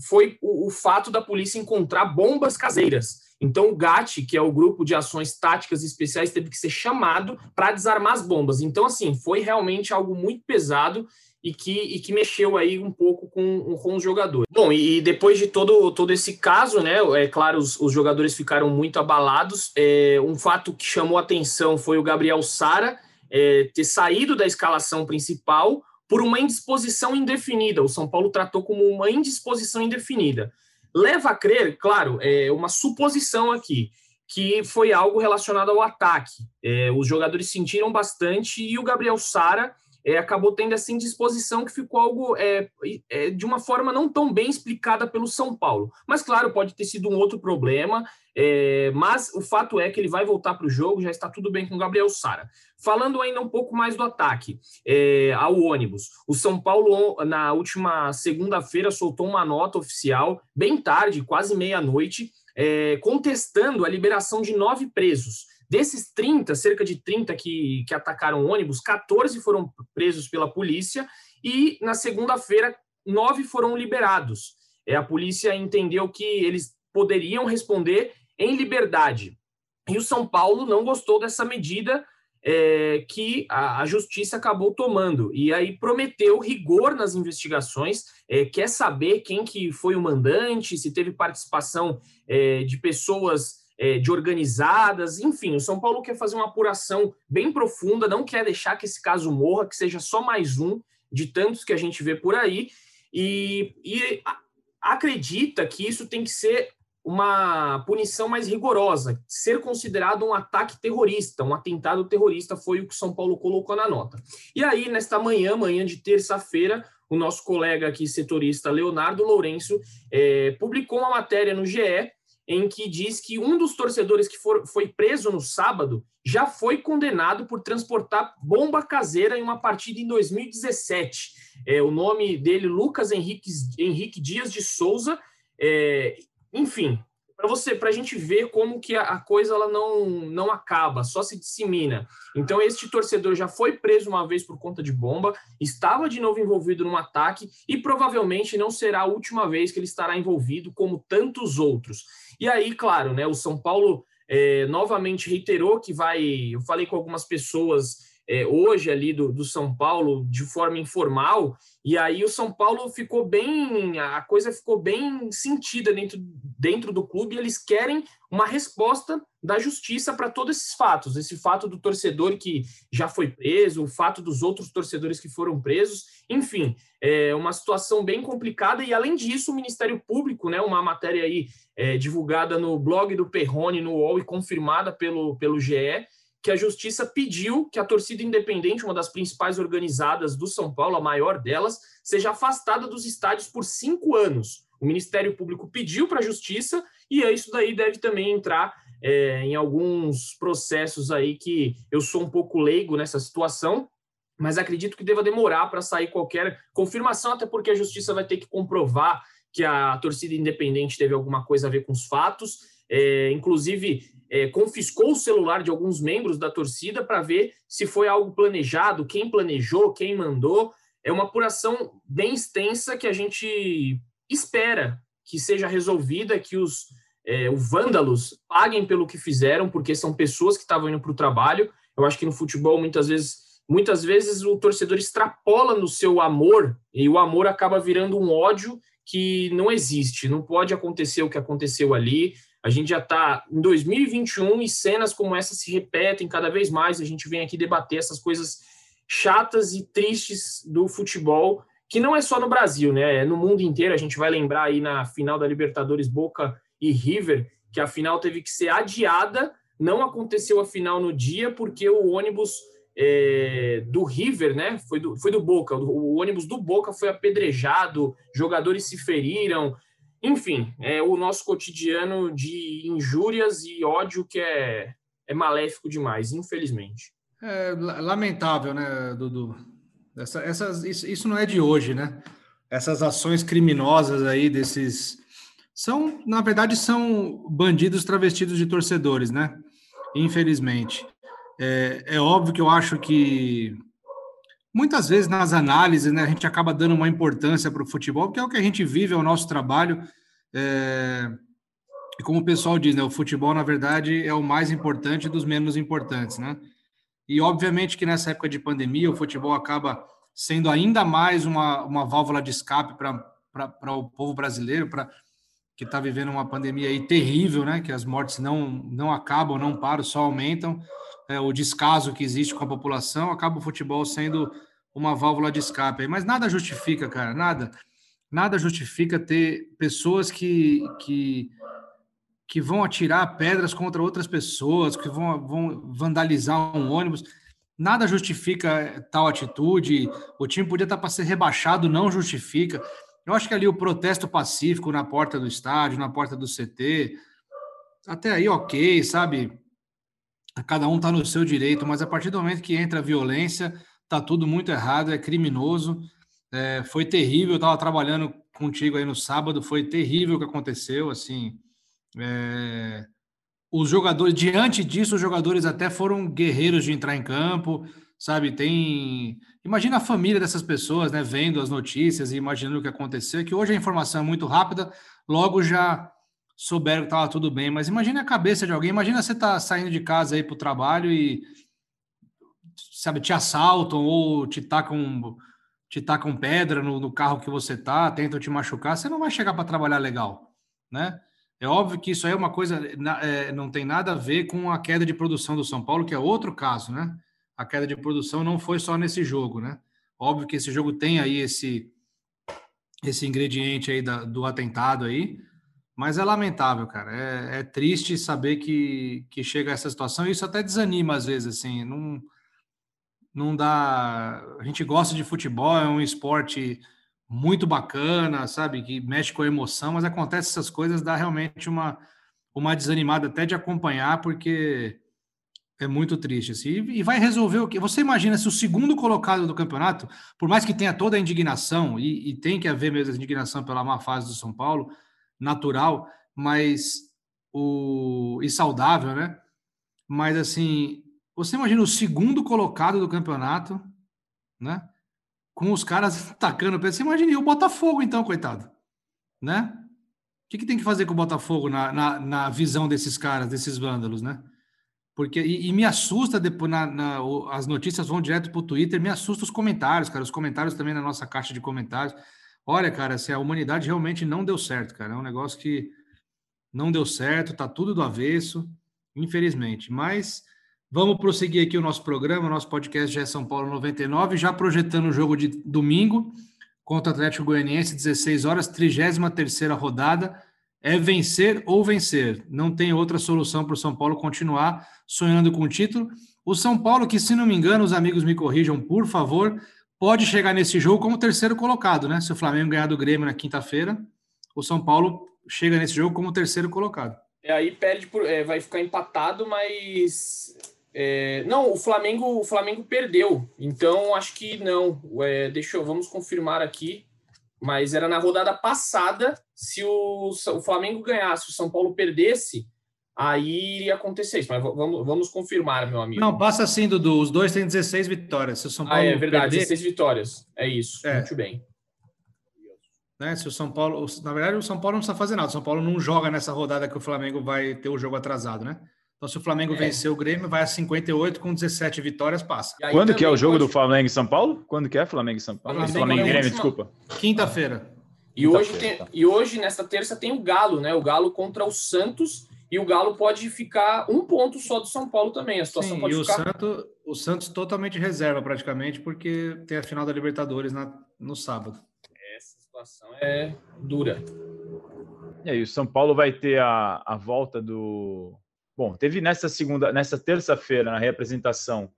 foi o, o, fato da polícia encontrar bombas caseiras. Então, o GAT, que é o Grupo de Ações Táticas Especiais, teve que ser chamado para desarmar as bombas. Então, assim, foi realmente algo muito pesado e que, e que mexeu aí um pouco com, com os jogadores. Bom, e depois de todo, todo esse caso, né, é claro, os, os jogadores ficaram muito abalados. É, um fato que chamou atenção foi o Gabriel Sara é, ter saído da escalação principal por uma indisposição indefinida. O São Paulo tratou como uma indisposição indefinida. Leva a crer, claro, é uma suposição aqui, que foi algo relacionado ao ataque. É, os jogadores sentiram bastante e o Gabriel Sara é, acabou tendo essa indisposição que ficou algo é, é, de uma forma não tão bem explicada pelo São Paulo. Mas, claro, pode ter sido um outro problema, é, mas o fato é que ele vai voltar para o jogo, já está tudo bem com o Gabriel Sara. Falando ainda um pouco mais do ataque é, ao ônibus, o São Paulo, na última segunda-feira, soltou uma nota oficial, bem tarde, quase meia-noite, é, contestando a liberação de nove presos. Desses 30, cerca de 30 que, que atacaram ônibus, 14 foram presos pela polícia e na segunda-feira, nove foram liberados. É, a polícia entendeu que eles poderiam responder em liberdade. E o São Paulo não gostou dessa medida é, que a, a, justiça acabou tomando. E aí prometeu rigor nas investigações, é, quer saber quem que foi o mandante, se teve participação é, de pessoas é, de organizadas, enfim, o São Paulo quer fazer uma apuração bem profunda, não quer deixar que esse caso morra, que seja só mais um de tantos que a gente vê por aí, e, e acredita que isso tem que ser uma punição mais rigorosa, ser considerado um ataque terrorista, um atentado terrorista, foi o que São Paulo colocou na nota. E aí, nesta manhã, manhã de terça-feira, o nosso colega aqui, setorista Leonardo Lourenço, é, publicou uma matéria no GE em que diz que um dos torcedores que for, foi preso no sábado já foi condenado por transportar bomba caseira em uma partida em 2017. É, o nome dele, Lucas Henrique, Henrique Dias de Souza, É, enfim, para você, para a gente ver como que a, a, coisa ela não, não acaba, só se dissemina. Então, este torcedor já foi preso uma vez por conta de bomba, estava de novo envolvido num ataque e provavelmente não será a última vez que ele estará envolvido, como tantos outros. E aí, claro, né, o São Paulo é, novamente reiterou que vai. Eu falei com algumas pessoas é, hoje ali do, do São Paulo de forma informal, e aí o São Paulo ficou bem, a coisa ficou bem sentida dentro, dentro do clube, e eles querem uma resposta da justiça para todos esses fatos, esse fato do torcedor que já foi preso, o fato dos outros torcedores que foram presos, enfim, é uma situação bem complicada, e além disso, o Ministério Público, né, uma matéria aí é, divulgada no blog do Perrone, no UOL, e confirmada pelo, pelo GE, que a justiça pediu que a torcida independente, uma das principais organizadas do São Paulo, a maior delas, seja afastada dos estádios por cinco anos. O Ministério Público pediu para a justiça e isso daí deve também entrar é, em alguns processos aí que eu sou um pouco leigo nessa situação, mas acredito que deva demorar para sair qualquer confirmação, até porque a justiça vai ter que comprovar que a torcida independente teve alguma coisa a ver com os fatos. É, inclusive, é, confiscou o celular de alguns membros da torcida para ver se foi algo planejado, quem planejou, quem mandou. É uma apuração bem extensa que a gente espera que seja resolvida, que os, é, os vândalos paguem pelo que fizeram, porque são pessoas que estavam indo para o trabalho. Eu acho que no futebol, muitas vezes, muitas vezes o torcedor extrapola no seu amor e o amor acaba virando um ódio que não existe. Não pode acontecer o que aconteceu ali. A gente já está em 2021 e cenas como essa se repetem cada vez mais. A gente vem aqui debater essas coisas chatas e tristes do futebol, que não é só no Brasil, né? É no mundo inteiro. A gente vai lembrar aí na final da Libertadores Boca e River, que a final teve que ser adiada. Não aconteceu a final no dia porque o ônibus é, do River, né? Foi do, foi do Boca. O, o ônibus do Boca foi apedrejado, jogadores se feriram. Enfim, é o nosso cotidiano de injúrias e ódio que é, é maléfico demais, infelizmente.
É lamentável, né, Dudu? Essa, essas, isso, isso não é de hoje, né? Essas ações criminosas aí desses. São, na verdade, são bandidos travestidos de torcedores, né? Infelizmente. É, é óbvio que eu acho que muitas vezes nas análises, né, a gente acaba dando uma importância para o futebol, porque é o que a gente vive, é o nosso trabalho. É... E como o pessoal diz, né, o futebol, na verdade, é o mais importante dos menos importantes, né? E obviamente que nessa época de pandemia, o futebol acaba sendo ainda mais uma, uma válvula de escape para o povo brasileiro, para que está vivendo uma pandemia aí terrível, né? Que as mortes não, não acabam, não param, só aumentam é, o descaso que existe com a população, acaba o futebol sendo uma válvula de escape. Mas nada justifica, cara, nada. Nada justifica ter pessoas que, que, que vão atirar pedras contra outras pessoas, que vão, vão vandalizar um ônibus. Nada justifica tal atitude. O time podia estar para ser rebaixado, não justifica. Eu acho que ali o protesto pacífico na porta do estádio, na porta do CT, até aí ok, sabe? Cada um está no seu direito, mas a partir do momento que entra a violência, está tudo muito errado, é criminoso. É, foi terrível, eu estava trabalhando contigo aí no sábado, foi terrível o que aconteceu, assim. É, os jogadores, diante disso, os jogadores até foram guerreiros de entrar em campo, sabe? Tem. Imagina a família dessas pessoas, né? Vendo as notícias e imaginando o que aconteceu, que hoje a informação é muito rápida, logo já souberam que estava tudo bem, mas imagina a cabeça de alguém, imagina você tá saindo de casa aí para o trabalho e sabe, te assaltam ou te tacam, te tacam pedra no, no carro que você tá, tentam te machucar, você não vai chegar para trabalhar legal, né? É óbvio que isso aí é uma coisa, é, não tem nada a ver com a queda de produção do São Paulo, que é outro caso, né? A queda de produção não foi só nesse jogo, né? Óbvio que esse jogo tem aí esse esse ingrediente aí da, do atentado aí, mas é lamentável, cara. É, é, triste saber que, que chega a essa situação. Isso até desanima às vezes, assim. Não, não dá. A gente gosta de futebol, é um esporte muito bacana, sabe? Que mexe com a emoção, mas acontece essas coisas, dá realmente uma, uma desanimada até de acompanhar, porque é muito triste. Assim. E vai resolver o que? Você imagina se o segundo colocado do campeonato, por mais que tenha toda a indignação, e, e tem que haver mesmo a indignação pela má fase do São Paulo natural, mas o e saudável, né? Mas assim, você imagina o segundo colocado do campeonato, né? Com os caras atacando. Você imagina o Botafogo, então, coitado, né? O que, que tem que fazer com o Botafogo na, na, na visão desses caras, desses vândalos, né? Porque, e, e me assusta depois, na, na, as notícias vão direto para o Twitter, me assusta os comentários, cara. Os comentários também na nossa caixa de comentários. Olha, cara, se a humanidade realmente não deu certo, cara. É um negócio que não deu certo, tá tudo do avesso, infelizmente. Mas vamos prosseguir aqui o nosso programa, o nosso podcast já é São Paulo 99, já projetando o jogo de domingo contra o Atlético Goianiense, 16 horas, 33 rodada é vencer ou vencer. Não tem outra solução para o São Paulo continuar sonhando com o título. O São Paulo, que se não me engano, os amigos me corrijam, por favor, pode chegar nesse jogo como terceiro colocado, né? Se o Flamengo ganhar do Grêmio na quinta-feira, o São Paulo chega nesse jogo como terceiro colocado.
É, aí perde por, é, vai ficar empatado, mas é, não, o Flamengo, o Flamengo perdeu. Então acho que não. É, deixa eu, vamos confirmar aqui mas era na rodada passada. Se o, o Flamengo ganhasse, o São Paulo perdesse, aí iria acontecer isso. Mas vamos, vamos confirmar, meu amigo.
Não, passa assim, Dudu. Os dois têm 16 vitórias. Se o São Paulo ah,
é verdade, perder... 16 vitórias. É isso. É. Muito bem.
Né, se o São Paulo, na verdade, o São Paulo não precisa fazer nada. O São Paulo não joga nessa rodada que o Flamengo vai ter o jogo atrasado, né? Então, se o Flamengo é. vencer o Grêmio, vai a 58 com 17 vitórias, passa.
Quando que é o jogo pode... do Flamengo e São Paulo? Quando que é Flamengo e São Paulo? Flamengo, Flamengo e Grêmio, desculpa.
Quinta-feira.
E hoje, tem, tá. e hoje, nesta terça, tem o Galo, né? O Galo contra o Santos. E o Galo pode ficar um ponto só do São Paulo também. A situação Sim, pode
e
ficar...
o, Santos, o Santos totalmente reserva, praticamente, porque tem a final da Libertadores na, no sábado.
Essa situação é dura.
E aí, o São Paulo vai ter a, a volta do Bom, teve nessa segunda, nessa terça-feira, na reapresentação,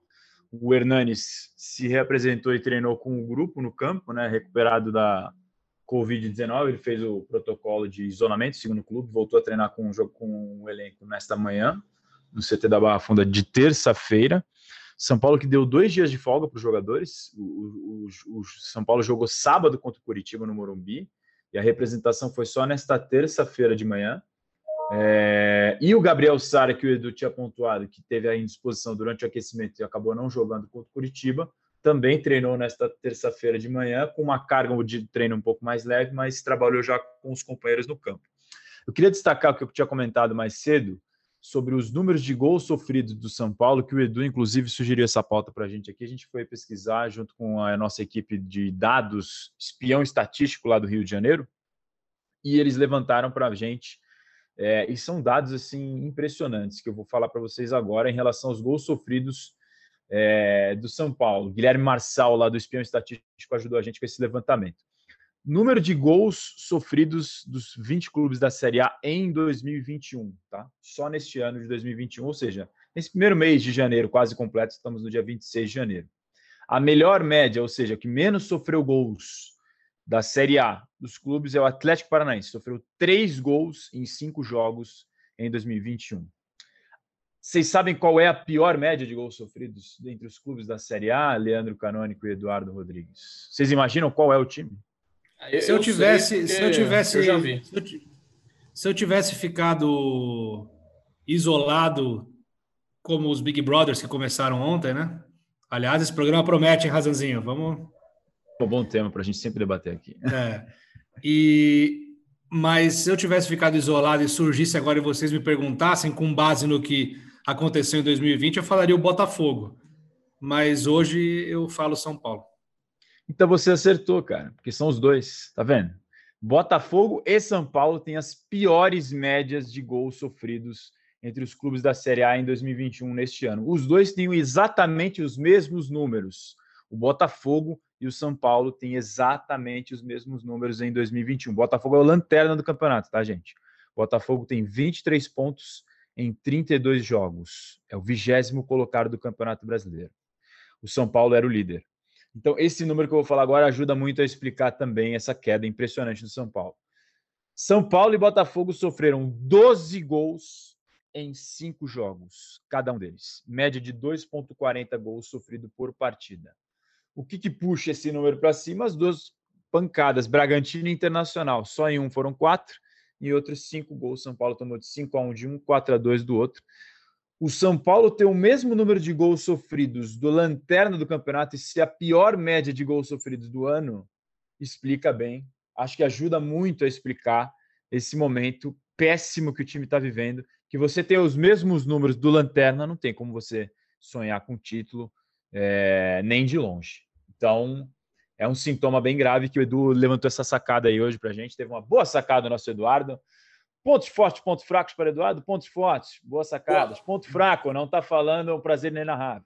o Hernanes se reapresentou e treinou com o grupo no campo, né, recuperado da Covid-19. Ele fez o protocolo de isolamento, segundo o clube, voltou a treinar com o jogo com o elenco nesta manhã, no CT da Barra Funda, de terça-feira. São Paulo que deu dois dias de folga para os jogadores. O, o, o, São Paulo jogou sábado contra o Curitiba no Morumbi e a representação foi só nesta terça-feira de manhã. É, e o Gabriel Sara, que o Edu tinha pontuado, que teve a indisposição durante o aquecimento e acabou não jogando contra o Curitiba, também treinou nesta terça-feira de manhã, com uma carga de treino um pouco mais leve, mas trabalhou já com os companheiros no campo. Eu queria destacar o que eu tinha comentado mais cedo sobre os números de gols sofridos do São Paulo, que o Edu, inclusive, sugeriu essa pauta para a gente aqui. A gente foi pesquisar junto com a nossa equipe de dados, espião estatístico lá do Rio de Janeiro, e eles levantaram para a gente é, e são dados assim impressionantes que eu vou falar para vocês agora em relação aos gols sofridos é, do São Paulo. Guilherme Marçal, lá do Espião Estatístico, ajudou a gente com esse levantamento. Número de gols sofridos dos 20 clubes da Série A em 2021, tá? Só neste ano de 2021, ou seja, nesse primeiro mês de janeiro, quase completo, estamos no dia 26 de janeiro. A melhor média, ou seja, que menos sofreu gols da Série A dos clubes é o Atlético Paranaense. Sofreu três gols em cinco jogos em 2021. Vocês sabem qual é a pior média de gols sofridos entre os clubes da Série A, Leandro Canônico e Eduardo Rodrigues? Vocês imaginam qual é o time?
Eu, se eu tivesse, se eu tivesse, eu se, eu, se eu tivesse ficado isolado como os Big Brothers que começaram ontem, né? Aliás, esse programa promete, hein, Razanzinho? Vamos
um bom tema para a gente sempre debater aqui.
É. E, mas se eu tivesse ficado isolado e surgisse agora e vocês me perguntassem com base no que aconteceu em 2020, eu falaria o Botafogo. Mas hoje eu falo São Paulo.
Então você acertou, cara, porque são os dois, tá vendo? Botafogo e São Paulo têm as piores médias de gols sofridos entre os clubes da Série A em 2021 neste ano. Os dois têm exatamente os mesmos números. O Botafogo e o São Paulo têm exatamente os mesmos números em 2021. O Botafogo é o lanterna do campeonato, tá, gente? O Botafogo tem 23 pontos em 32 jogos. É o vigésimo colocado do Campeonato Brasileiro. O São Paulo era o líder. Então, esse número que eu vou falar agora ajuda muito a explicar também essa queda impressionante do São Paulo. São Paulo e Botafogo sofreram 12 gols em cinco jogos, cada um deles. Média de 2,40 gols sofrido por partida. O que, que puxa esse número para cima? As duas pancadas, Bragantino e Internacional. Só em um foram quatro e outros cinco gols. São Paulo tomou de 5 a 1 de um, 4 a 2 do outro. O São Paulo tem o mesmo número de gols sofridos do lanterna do campeonato e ser a pior média de gols sofridos do ano, explica bem. Acho que ajuda muito a explicar esse momento péssimo que o time está vivendo. Que você tem os mesmos números do lanterna, não tem como você sonhar com título é, nem de longe. Então, é um sintoma bem grave que o Edu levantou essa sacada aí hoje para a gente. Teve uma boa sacada o nosso Eduardo. Pontos fortes, pontos fracos para Eduardo? Pontos fortes, boas sacadas. Ponto fraco, não está falando, é um prazer inenarrável.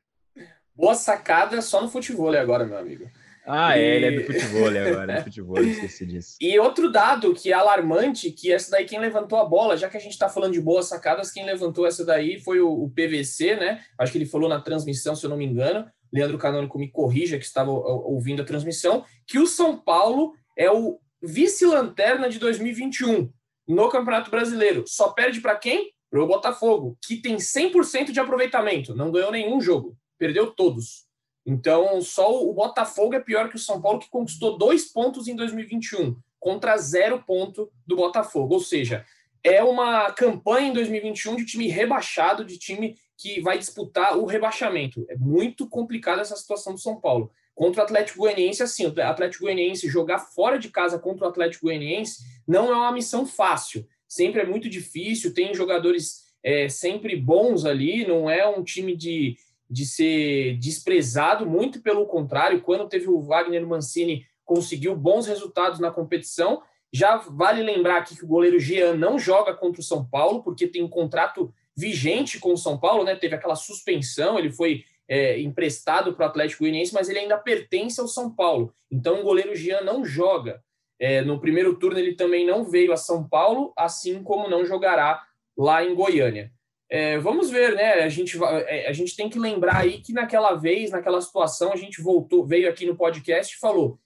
Boa sacada só no futebol agora, meu amigo.
Ah, é, ele é do futebol agora, é do futebol, esqueci disso.
E outro dado que é alarmante, que essa daí quem levantou a bola, já que a gente está falando de boas sacadas, quem levantou essa daí foi o, o, PVC, né? Acho que ele falou na transmissão, se eu não me engano. Leandro Canônico me corrija, que estava ouvindo a transmissão, que o São Paulo é o vice-lanterna de 2021 no Campeonato Brasileiro. Só perde para quem? Para o Botafogo, que tem 100% de aproveitamento, não ganhou nenhum jogo, perdeu todos. Então, só o Botafogo é pior que o São Paulo, que conquistou dois pontos em 2021, contra zero ponto do Botafogo. Ou seja, é uma campanha em 2021 de time rebaixado, de time que vai disputar o rebaixamento. É muito complicada essa situação do São Paulo. Contra o Atlético Goianiense, assim, o Atlético Goianiense jogar fora de casa contra o Atlético Goianiense não é uma missão fácil. Sempre é muito difícil, tem jogadores é, sempre bons ali, não é um time de, de ser desprezado, muito pelo contrário, quando teve o Wagner Mancini conseguiu bons resultados na competição. Já vale lembrar aqui que o goleiro Jean não joga contra o São Paulo, porque tem um contrato vigente com o São Paulo, né? Teve aquela suspensão, ele foi é, emprestado para o Atlético Goianiense, mas ele ainda pertence ao São Paulo. Então o goleiro Jean não joga. É, no primeiro turno ele também não veio a São Paulo, assim como não jogará lá em Goiânia. É, vamos ver, né? A gente, é, a gente tem que lembrar aí que naquela vez, naquela situação, a gente voltou, veio aqui no podcast e falou: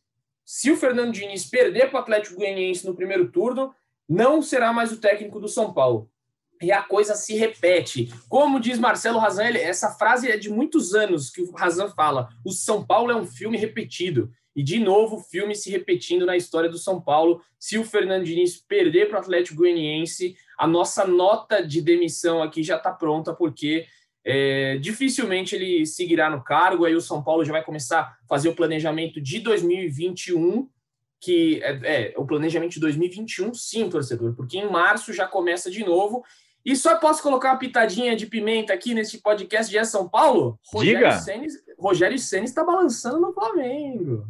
se o Fernando Diniz perder para o Atlético Goianiense no primeiro turno, não será mais o técnico do São Paulo e a coisa se repete. Como diz Marcelo Razan, essa frase é de muitos anos que o Razan fala: o São Paulo é um filme repetido. E de novo, filme se repetindo na história do São Paulo. Se o Fernando Diniz perder para o Atlético Goianiense, a nossa nota de demissão aqui já está pronta, porque é, dificilmente ele seguirá no cargo. Aí o São Paulo já vai começar a fazer o planejamento de 2021 que é, é, o planejamento de 2021, sim, torcedor, porque em março já começa de novo e só posso colocar uma pitadinha de pimenta aqui nesse podcast de São Paulo?
Diga.
Rogério Senna está balançando no Flamengo.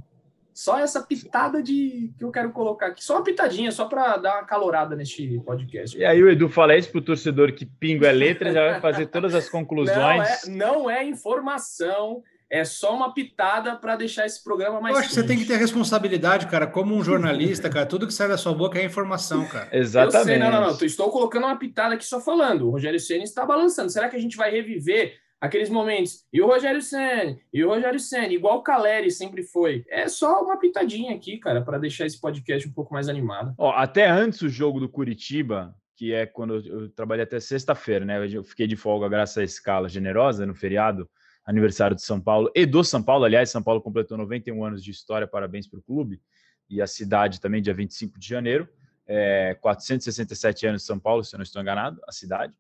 Só essa pitada de que eu quero colocar aqui. Só uma pitadinha, só para dar uma calorada neste podcast.
E aí o Edu fala isso pro torcedor que pingo é letra, já vai fazer todas as conclusões. Não
é, não é informação, é só uma pitada para deixar esse programa mais.
Eu acho que você tem que ter responsabilidade, cara, como um jornalista, cara. Tudo que sai da sua boca é informação, cara.
Exatamente. Sei,
não, não, não. Estou colocando uma pitada aqui só falando. O Rogério Senna está balançando. Será que a gente vai reviver aqueles momentos? E o Rogério Senna? E o Rogério Senna? Igual o Caleri sempre foi. É só uma pitadinha aqui, cara, para deixar esse podcast um pouco mais animado.
Ó, até antes o jogo do Curitiba, que é quando eu, eu trabalhei até sexta-feira, né? Eu fiquei de folga graças à escala generosa no feriado aniversário de São Paulo e do São Paulo. Aliás, São Paulo completou 91 anos de história, parabéns para o clube. E a cidade também, dia 25 de janeiro. É, 467 anos de São Paulo, se eu não estou enganado, a cidade.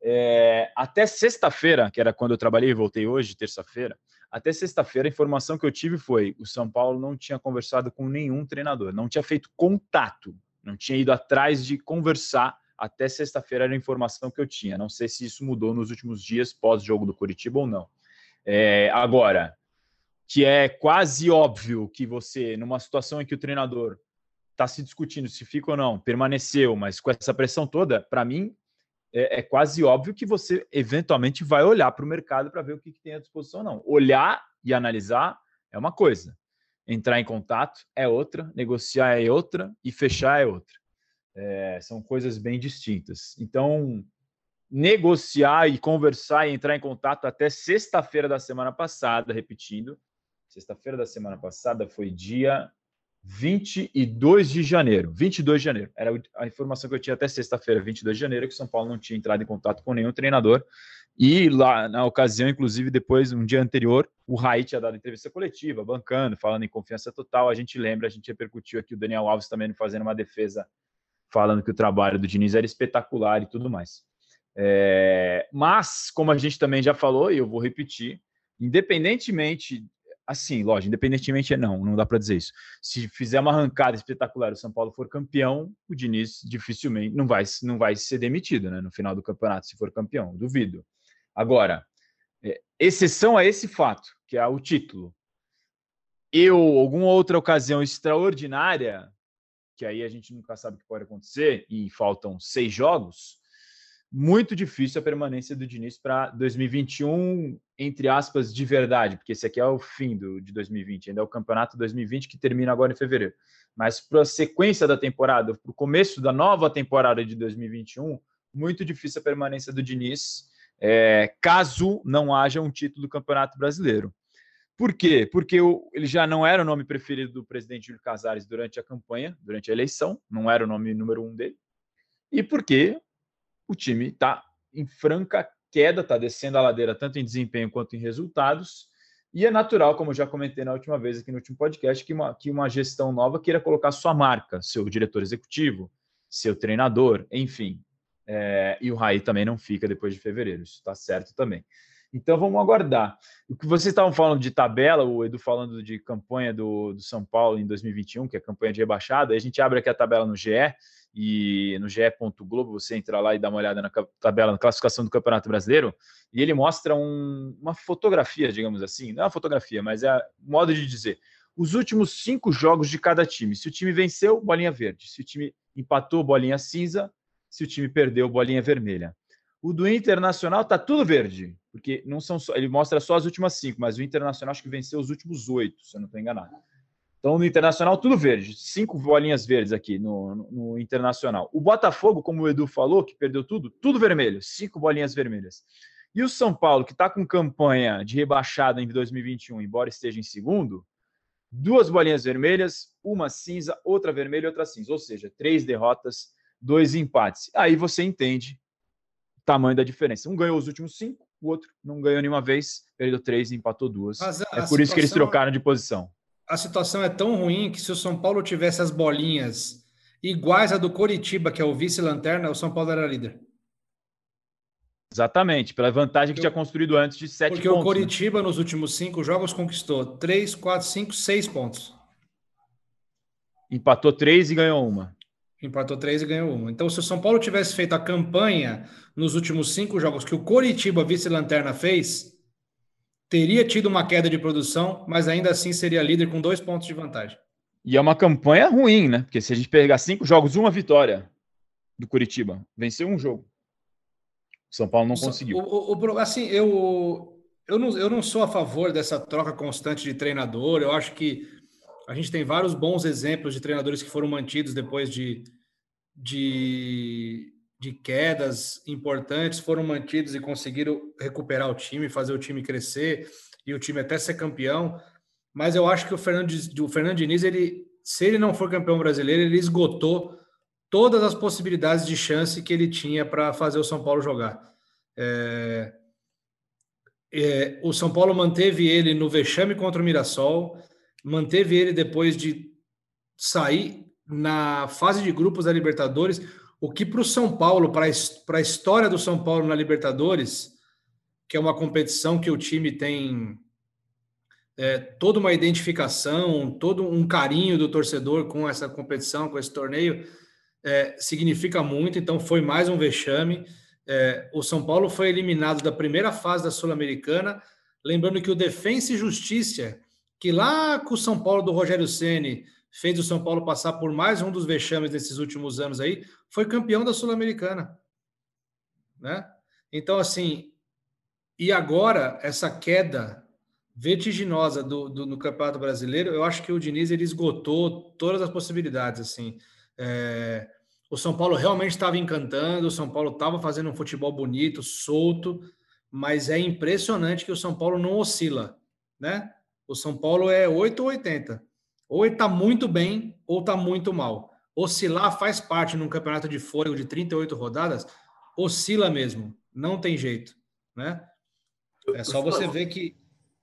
É, até sexta-feira, que era quando eu trabalhei e voltei hoje, terça-feira, até sexta-feira a informação que eu tive foi: o São Paulo não tinha conversado com nenhum treinador, não tinha feito contato, não tinha ido atrás de conversar. Até sexta-feira era a informação que eu tinha. Não sei se isso mudou nos últimos dias, pós-jogo do Curitiba ou não. É, agora, que é quase óbvio que você, numa situação em que o treinador está se discutindo se fica ou não, permaneceu, mas com essa pressão toda, para mim, é, é, quase óbvio que você eventualmente vai olhar para o mercado para ver o que, que tem à disposição não. Olhar e analisar é uma coisa, entrar em contato é outra, negociar é outra e fechar é outra. É, são coisas bem distintas. Então, negociar e conversar e entrar em contato até sexta-feira da semana passada, repetindo. Sexta-feira da semana passada foi dia 22 de janeiro. 22 de janeiro. Era a informação que eu tinha até sexta-feira, 22 de janeiro, que o São Paulo não tinha entrado em contato com nenhum treinador. E lá na ocasião, inclusive, depois, um dia anterior, o Raí tinha dado entrevista coletiva, bancando, falando em confiança total. A gente lembra, a gente repercutiu aqui o Daniel Alves também fazendo uma defesa falando que o trabalho do Diniz era espetacular e tudo mais. É, mas, como a gente também já falou, e eu vou repetir, independentemente, assim, lógico, independentemente não, não dá para dizer isso. Se fizer uma arrancada espetacular, o São Paulo for campeão, o Diniz dificilmente não vai, não vai ser demitido, né? No final do campeonato, se for campeão, duvido. Agora, é, exceção a esse fato, que é o título, eu, alguma outra ocasião extraordinária, que aí a gente nunca sabe o que pode acontecer, e faltam seis jogos, muito difícil a permanência do Diniz para 2021, entre aspas, de verdade, porque esse aqui é o fim do, de 2020, ainda é o campeonato 2020 que termina agora em fevereiro. Mas para a sequência da temporada, para o começo da nova temporada de 2021, muito difícil a permanência do Diniz, é, caso não haja um título do Campeonato Brasileiro. Por quê? Porque o, ele já não era o nome preferido do presidente Júlio Casares durante a campanha, durante a eleição, não era o nome número um dele. E porque o time está em franca queda, está descendo a ladeira tanto em desempenho quanto em resultados. E é natural, como eu já comentei na última vez aqui no último podcast, que uma, que uma gestão nova queira colocar sua marca, seu diretor executivo, seu treinador, enfim. É, e o Raí também não fica depois de fevereiro, isso está certo também. Então vamos aguardar. O que vocês estavam falando de tabela, o Edu falando de campanha do, do São Paulo em 2021, que é a campanha de rebaixada, a gente abre aqui a tabela no GE e no ge.globo você entra lá e dá uma olhada na tabela, na classificação do Campeonato Brasileiro, e ele mostra um, uma fotografia, digamos assim, não é uma fotografia, mas é modo de dizer, os últimos cinco jogos de cada time. Se o time venceu, bolinha verde. Se o time empatou, bolinha cinza. Se o time perdeu, bolinha vermelha. O do Internacional tá tudo verde, porque não são só, ele mostra só as últimas cinco, mas o Internacional acho que venceu os últimos oito, se eu não estou enganado. Então, no Internacional, tudo verde, cinco bolinhas verdes aqui no, no, no, Internacional. O Botafogo, como o Edu falou, que perdeu tudo, tudo vermelho, cinco bolinhas vermelhas. E o São Paulo, que está com campanha de rebaixada em 2021, embora esteja em segundo, duas bolinhas vermelhas, uma cinza, outra vermelha e outra cinza. Ou seja, três derrotas, dois empates. Aí você entende tamanho da diferença. Um ganhou os últimos cinco, o outro não ganhou nenhuma vez, perdeu três e empatou duas. Mas é por isso que eles trocaram de posição.
A situação é tão ruim que se o São Paulo tivesse as bolinhas iguais a do Coritiba, que é o vice-lanterna, o São Paulo era líder.
Exatamente, pela vantagem que tinha construído antes de sete
Porque pontos. Porque o né? Coritiba, né? nos últimos cinco jogos, conquistou três, quatro, cinco, seis pontos.
Empatou três e ganhou uma.
Empatou três e ganhou uma. Então, se o São Paulo tivesse feito a campanha nos últimos cinco jogos que o Coritiba, vice-lanterna, fez, teria tido uma queda de produção, mas ainda assim seria líder com dois pontos de vantagem.
E é uma campanha ruim, né? Porque se a gente pegar cinco jogos, uma vitória do Curitiba, venceu um jogo. O São Paulo não conseguiu.
O, o, assim, eu, eu, não, eu não sou a favor dessa troca constante de treinador. Eu acho que a gente tem vários bons exemplos de treinadores que foram mantidos depois de, de, de quedas importantes, foram mantidos e conseguiram recuperar o time, fazer o time crescer e o time até ser campeão. Mas eu acho que o Fernando, o Fernando Diniz, ele, se ele não for campeão brasileiro, ele esgotou todas as possibilidades de chance que ele tinha para fazer o São Paulo jogar. É, é, o São Paulo manteve ele no vexame contra o Mirassol, manteve ele depois de sair na fase de grupos da Libertadores, o que para o São Paulo, para a história do São Paulo na Libertadores, que é uma competição que o time tem é, toda uma identificação, todo um carinho do torcedor com essa competição, com esse torneio, é, significa muito. Então, foi mais um vexame. É, o São Paulo foi eliminado da primeira fase da Sul-Americana. Lembrando que o Defensa e Justiça, que lá com o São Paulo do Rogério Ceni fez o São Paulo passar por mais um dos vexames desses últimos anos aí, foi campeão da Sul-Americana, né? Então assim, e agora essa queda vertiginosa do, do, no Campeonato Brasileiro, eu acho que o Diniz ele esgotou todas as possibilidades, assim. É, o São Paulo realmente estava encantando, o São Paulo estava fazendo um futebol bonito, solto, mas é impressionante que o São Paulo não oscila, né? O São Paulo é 8 ou 80. Ou ele está muito bem ou está muito mal. Oscilar faz parte num campeonato de fôlego de 38 rodadas, oscila mesmo, não tem jeito, né? É só você ver que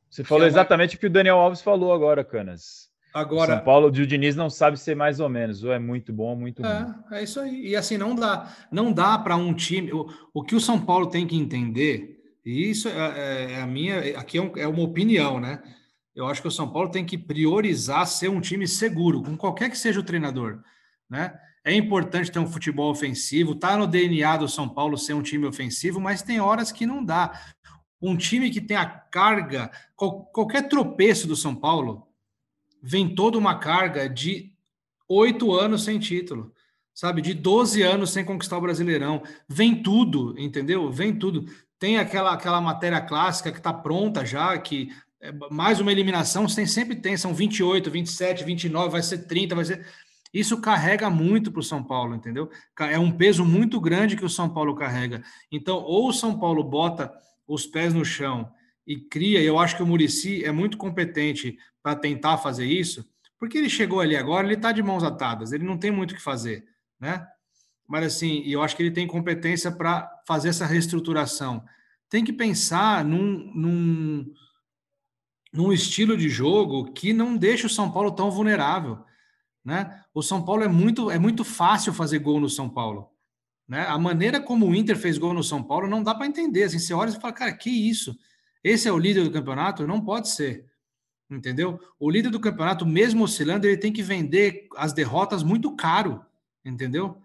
você falou é exatamente o que o Daniel Alves falou agora, Canas. Agora, São Paulo de Diniz não sabe ser mais ou menos, ou é muito bom ou muito
é, ruim. É isso aí. E assim, não dá, não dá para um time. O, o que o São Paulo tem que entender, e isso é, é, é a minha. Aqui é, um, é uma opinião, né? Eu acho que o São Paulo tem que priorizar ser um time seguro, com qualquer que seja o treinador, né? É importante ter um futebol ofensivo, tá no DNA do São Paulo ser um time ofensivo, mas tem horas que não dá. Um time que tem a carga, qualquer tropeço do São Paulo, vem toda uma carga de oito anos sem título, sabe? De 12 anos sem conquistar o Brasileirão. Vem tudo, entendeu? Vem tudo. Tem aquela, aquela matéria clássica que está pronta já, que é mais uma eliminação, tem, sempre tem, são 28, 27, 29, vai ser 30, vai ser. Isso carrega muito para o São Paulo, entendeu? É um peso muito grande que o São Paulo carrega. Então, ou o São Paulo bota os pés no chão e cria, eu acho que o Murici é muito competente para tentar fazer isso, porque ele chegou ali agora, ele está de mãos atadas, ele não tem muito o que fazer, né? Mas assim, eu acho que ele tem competência para fazer essa reestruturação. Tem que pensar num, num, num estilo de jogo que não deixa o São Paulo tão vulnerável, né? O São Paulo é muito é muito fácil fazer gol no São Paulo. Né? A maneira como o Inter fez gol no São Paulo não dá para entender. Assim, você olha e fala, cara, que isso? Esse é o líder do campeonato? Não pode ser. Entendeu? O líder do campeonato, mesmo oscilando, ele tem que vender as derrotas muito caro. Entendeu?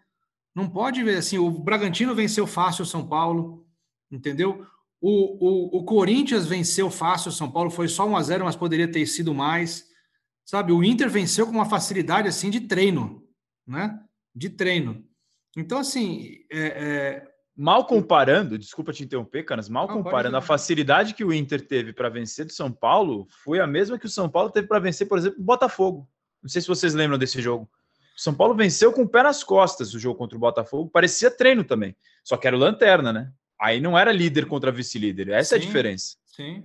Não pode ver assim. O Bragantino venceu fácil o São Paulo. Entendeu? O, o, o Corinthians venceu fácil o São Paulo. Foi só 1 a 0 mas poderia ter sido mais. Sabe? O Inter venceu com uma facilidade assim de treino. Né? De treino. Então, assim. É, é...
Mal comparando, desculpa te interromper, Canas, mal Não, comparando, a facilidade que o Inter teve para vencer do São Paulo foi a mesma que o São Paulo teve para vencer, por exemplo, o Botafogo. Não sei se vocês lembram desse jogo. O São Paulo venceu com o pé nas costas o jogo contra o Botafogo, parecia treino também. Só que era o lanterna, né? Aí não era líder contra vice-líder. Essa sim, é a diferença.
Sim.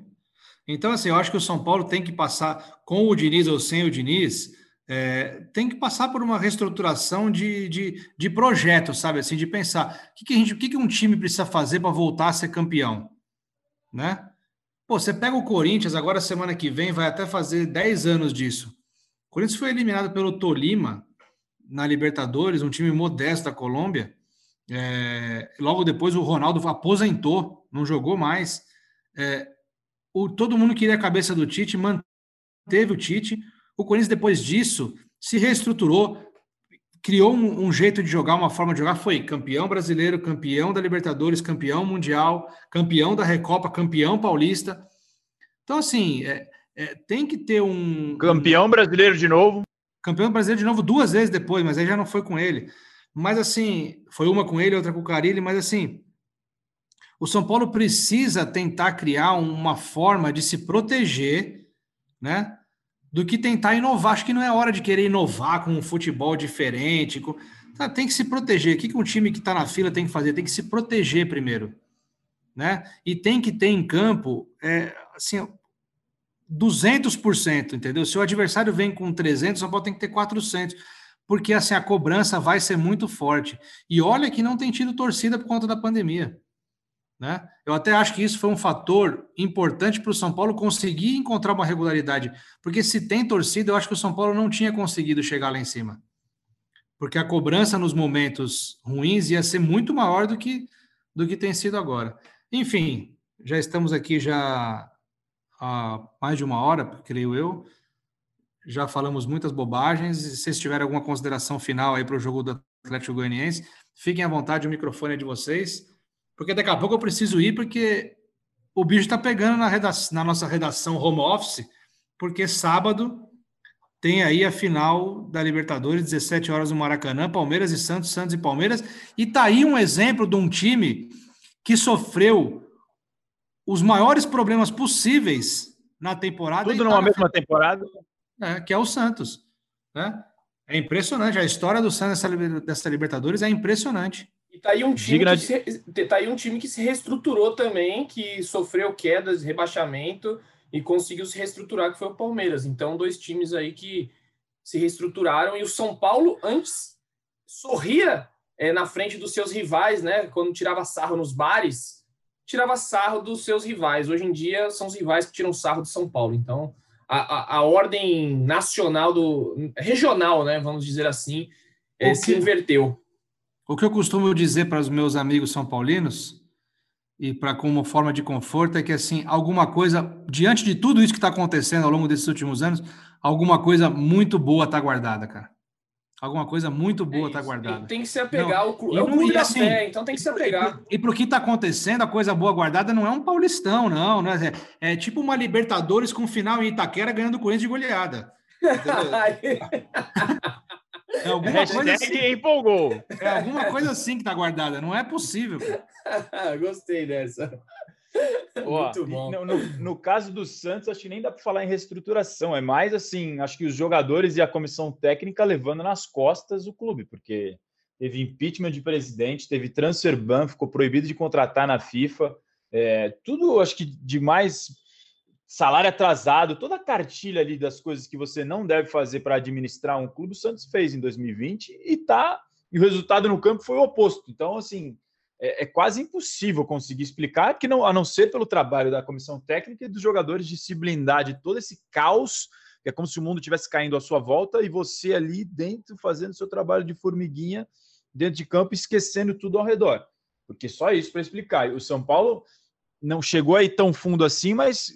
Então, assim, eu acho que o São Paulo tem que passar com o Diniz ou sem o Diniz é, tem que passar por uma reestruturação de, de, de projeto, sabe? Assim, de pensar o que, que, a gente, o que, que um time precisa fazer para voltar a ser campeão, né? Pô, você pega o Corinthians, agora semana que vem vai até fazer 10 anos disso. O Corinthians foi eliminado pelo Tolima na Libertadores, um time modesto da Colômbia. É, logo depois o Ronaldo aposentou, não jogou mais. É, o, todo mundo queria a cabeça do Tite, manteve o Tite. O Corinthians, depois disso, se reestruturou, criou um, um, jeito de jogar, uma forma de jogar, foi campeão brasileiro, campeão da Libertadores, campeão mundial, campeão da Recopa, campeão paulista. Então, assim, é, é, tem que ter um.
Campeão brasileiro de novo.
Campeão brasileiro de novo duas vezes depois, mas aí já não foi com ele. Mas, assim, foi uma com ele, outra com o Carilli, mas, assim, o São Paulo precisa tentar criar uma forma de se proteger, né? do que tentar inovar. Acho que não é hora de querer inovar com um futebol diferente. Com... Tá, tem que se proteger. O que, que um time que está na fila tem que fazer? Tem que se proteger primeiro. Né? E tem que ter em campo é, assim, 200%, entendeu? Se o adversário vem com 300, só pode ter que ter 400, porque assim a cobrança vai ser muito forte. E olha que não tem tido torcida por conta da pandemia. Né? Eu até acho que isso foi um fator importante para o São Paulo conseguir encontrar uma regularidade, porque se tem torcida, eu acho que o São Paulo não tinha conseguido chegar lá em cima, porque a cobrança nos momentos ruins ia ser muito maior do que do que tem sido agora. Enfim, já estamos aqui já há mais de uma hora, creio eu. Já falamos muitas bobagens. Se vocês tiverem alguma consideração final aí para o jogo do Atlético Goianiense, fiquem à vontade, o microfone é de vocês. Porque daqui a pouco eu preciso ir, porque o bicho está pegando na, na nossa redação home office, porque sábado tem aí a final da Libertadores, 17 horas no Maracanã, Palmeiras e Santos, Santos e Palmeiras. E tá aí um exemplo de um time que sofreu os maiores problemas possíveis na temporada.
Tudo numa tá mesma temporada.
É, que é o Santos. Né? É impressionante. A história do Santos dessa, dessa Libertadores é impressionante.
E tá aí um time, que se, tá aí um time que se reestruturou também, que sofreu quedas, rebaixamento e conseguiu se reestruturar, que foi o Palmeiras. Então, dois times aí que se reestruturaram. E o São Paulo, antes, sorria é, na frente dos seus rivais, né? Quando tirava sarro nos bares, tirava sarro dos seus rivais. Hoje em dia, são os rivais que tiram sarro do São Paulo. Então, a, a, a ordem nacional do regional, né? Vamos dizer assim, é, se
que,
inverteu.
O que eu costumo dizer para os meus amigos são paulinos e para como forma de conforto é que assim alguma coisa diante de tudo isso que está acontecendo ao longo desses últimos anos, alguma coisa muito boa está guardada, cara. Alguma coisa muito boa está é guardada.
Tem, tem, que se apegar ao clube. É o clube da assim, fé, então tem que se apegar.
E para o que está acontecendo, a coisa boa guardada não é um paulistão, não. não é, é tipo uma Libertadores com final em Itaquera ganhando o Corinthians de goleada.
É alguma coisa assim. empolgou.
É alguma coisa assim que tá guardada. Não é possível.
Gostei dessa.
Muito bom. No, no, no, caso do Santos, acho que nem dá para falar em reestruturação. É mais assim, acho que os jogadores e a comissão técnica levando nas costas o clube, porque teve impeachment de presidente, teve transfer ban, ficou proibido de contratar na FIFA. É, tudo, acho que de mais salário atrasado, toda a cartilha ali das coisas que você não deve fazer para administrar um clube, o Santos fez em 2020 e tá. E o resultado no campo foi o oposto. Então, assim, é, é quase impossível conseguir explicar, que não, a não ser pelo trabalho da comissão técnica e dos jogadores de se blindar de todo esse caos, que é como se o mundo estivesse caindo à sua volta e você ali dentro fazendo seu trabalho de formiguinha dentro de campo, esquecendo tudo ao redor. Porque só isso para explicar. O São Paulo não chegou aí tão fundo assim, mas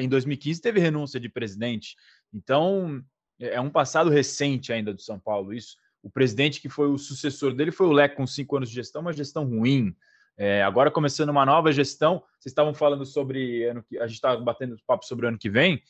em 2015 teve renúncia de presidente. Então, é, é um passado recente ainda do São Paulo isso. O presidente que foi o sucessor dele foi o Leco com cinco anos de gestão, uma gestão ruim. É, agora começando uma nova gestão, vocês estavam falando sobre ano que a gente estava batendo papo sobre o ano que vem,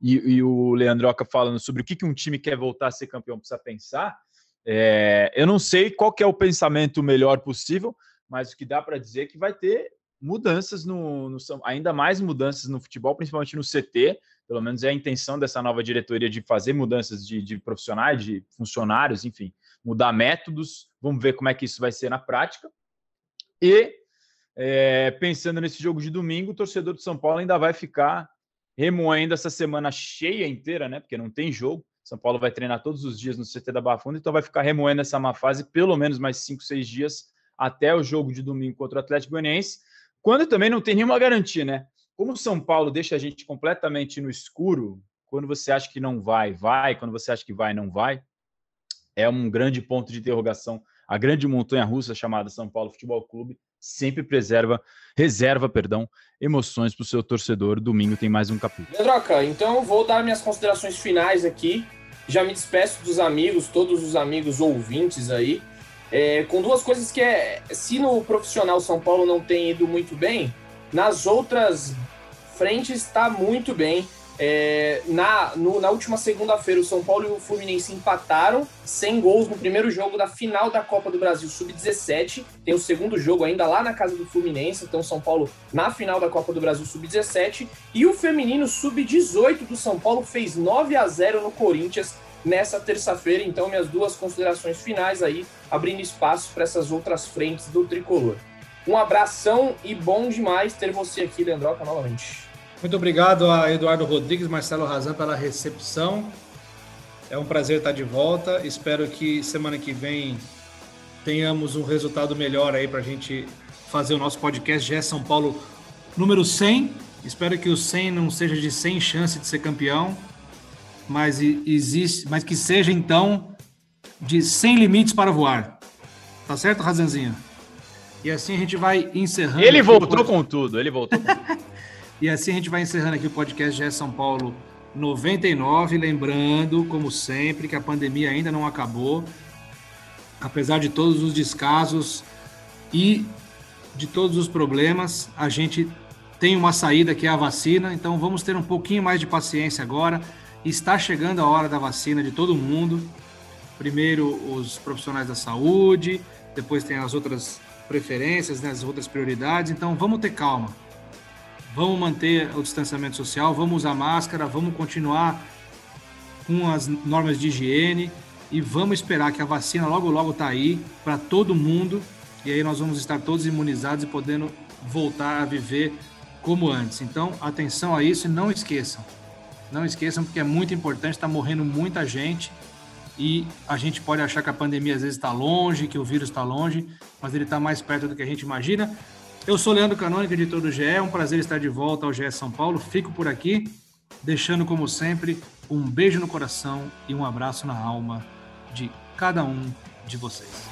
e, e o Leandroca falando sobre o que, que um time quer voltar a ser campeão precisa pensar. É, eu não sei qual que é o pensamento melhor possível, mas o que dá para dizer é que vai ter mudanças no, no, ainda mais mudanças no futebol, principalmente no CT. Pelo menos é a intenção dessa nova diretoria de fazer mudanças de, de profissionais, de funcionários, enfim, mudar métodos. Vamos ver como é que isso vai ser na prática. E é, pensando nesse jogo de domingo, o torcedor de São Paulo ainda vai ficar remoendo essa semana cheia inteira, né? Porque não tem jogo. São Paulo vai treinar todos os dias no CT da Barra Funda, então vai ficar remoendo essa má fase pelo menos mais cinco, seis dias até o jogo de domingo contra o Atlético Goianiense quando também não tem nenhuma garantia, né? Como o São Paulo deixa a gente completamente no escuro, quando você acha que não vai, vai, quando você acha que vai, não vai, é um grande ponto de interrogação. A grande montanha russa chamada São Paulo Futebol Clube sempre preserva, reserva, perdão, emoções para o seu torcedor. Domingo tem mais um capítulo.
Pedroca, então vou dar minhas considerações finais aqui. Já me despeço dos amigos, todos os amigos ouvintes aí. É, com duas coisas que é. Se no profissional São Paulo não tem ido muito bem, nas outras frentes está muito bem. É, na, no, na última segunda-feira, o São Paulo e o Fluminense empataram sem gols no primeiro jogo da final da Copa do Brasil Sub-17. Tem o segundo jogo ainda lá na casa do Fluminense, então São Paulo na final da Copa do Brasil Sub-17. E o feminino Sub-18 do São Paulo fez 9 a 0 no Corinthians nessa terça-feira. Então, minhas duas considerações finais aí, abrindo espaço para essas outras frentes do tricolor. Um abração e bom demais ter você aqui, Leandroca, novamente.
Muito obrigado a Eduardo Rodrigues, Marcelo Razan pela recepção. É um prazer estar de volta. Espero que semana que vem tenhamos um resultado melhor aí para a gente fazer o nosso podcast GE São Paulo número 100. Espero que o 100 não seja de 100 chance de ser campeão, mas existe, mas que seja então de sem limites para voar. Tá certo, Razanzinho? E assim a gente vai encerrando.
Ele voltou com tudo, ele voltou. Com
e assim a gente vai encerrando aqui o podcast GE São Paulo 99, lembrando, como sempre, que a pandemia ainda não acabou. Apesar de todos os descasos e de todos os problemas, a gente tem uma saída que é a vacina, então vamos ter um pouquinho mais de paciência agora Está chegando a hora da vacina de todo mundo. Primeiro os profissionais da saúde, depois tem as outras preferências, né, as outras prioridades. Então vamos ter calma. Vamos manter o distanciamento social, vamos usar máscara, vamos continuar com as normas de higiene e vamos esperar que a vacina logo logo está aí para todo mundo e aí nós vamos estar todos imunizados e podendo voltar a viver como antes. Então, atenção a isso e não esqueçam. Não esqueçam, porque é muito importante, está morrendo muita gente e a gente pode achar que a pandemia às vezes está longe, que o vírus está longe, mas ele está mais perto do que a gente imagina. Eu sou Leandro Canônica, editor do GE, é um prazer estar de volta ao GE São Paulo, fico por aqui deixando, como sempre, um beijo no coração e um abraço na alma de cada um de vocês.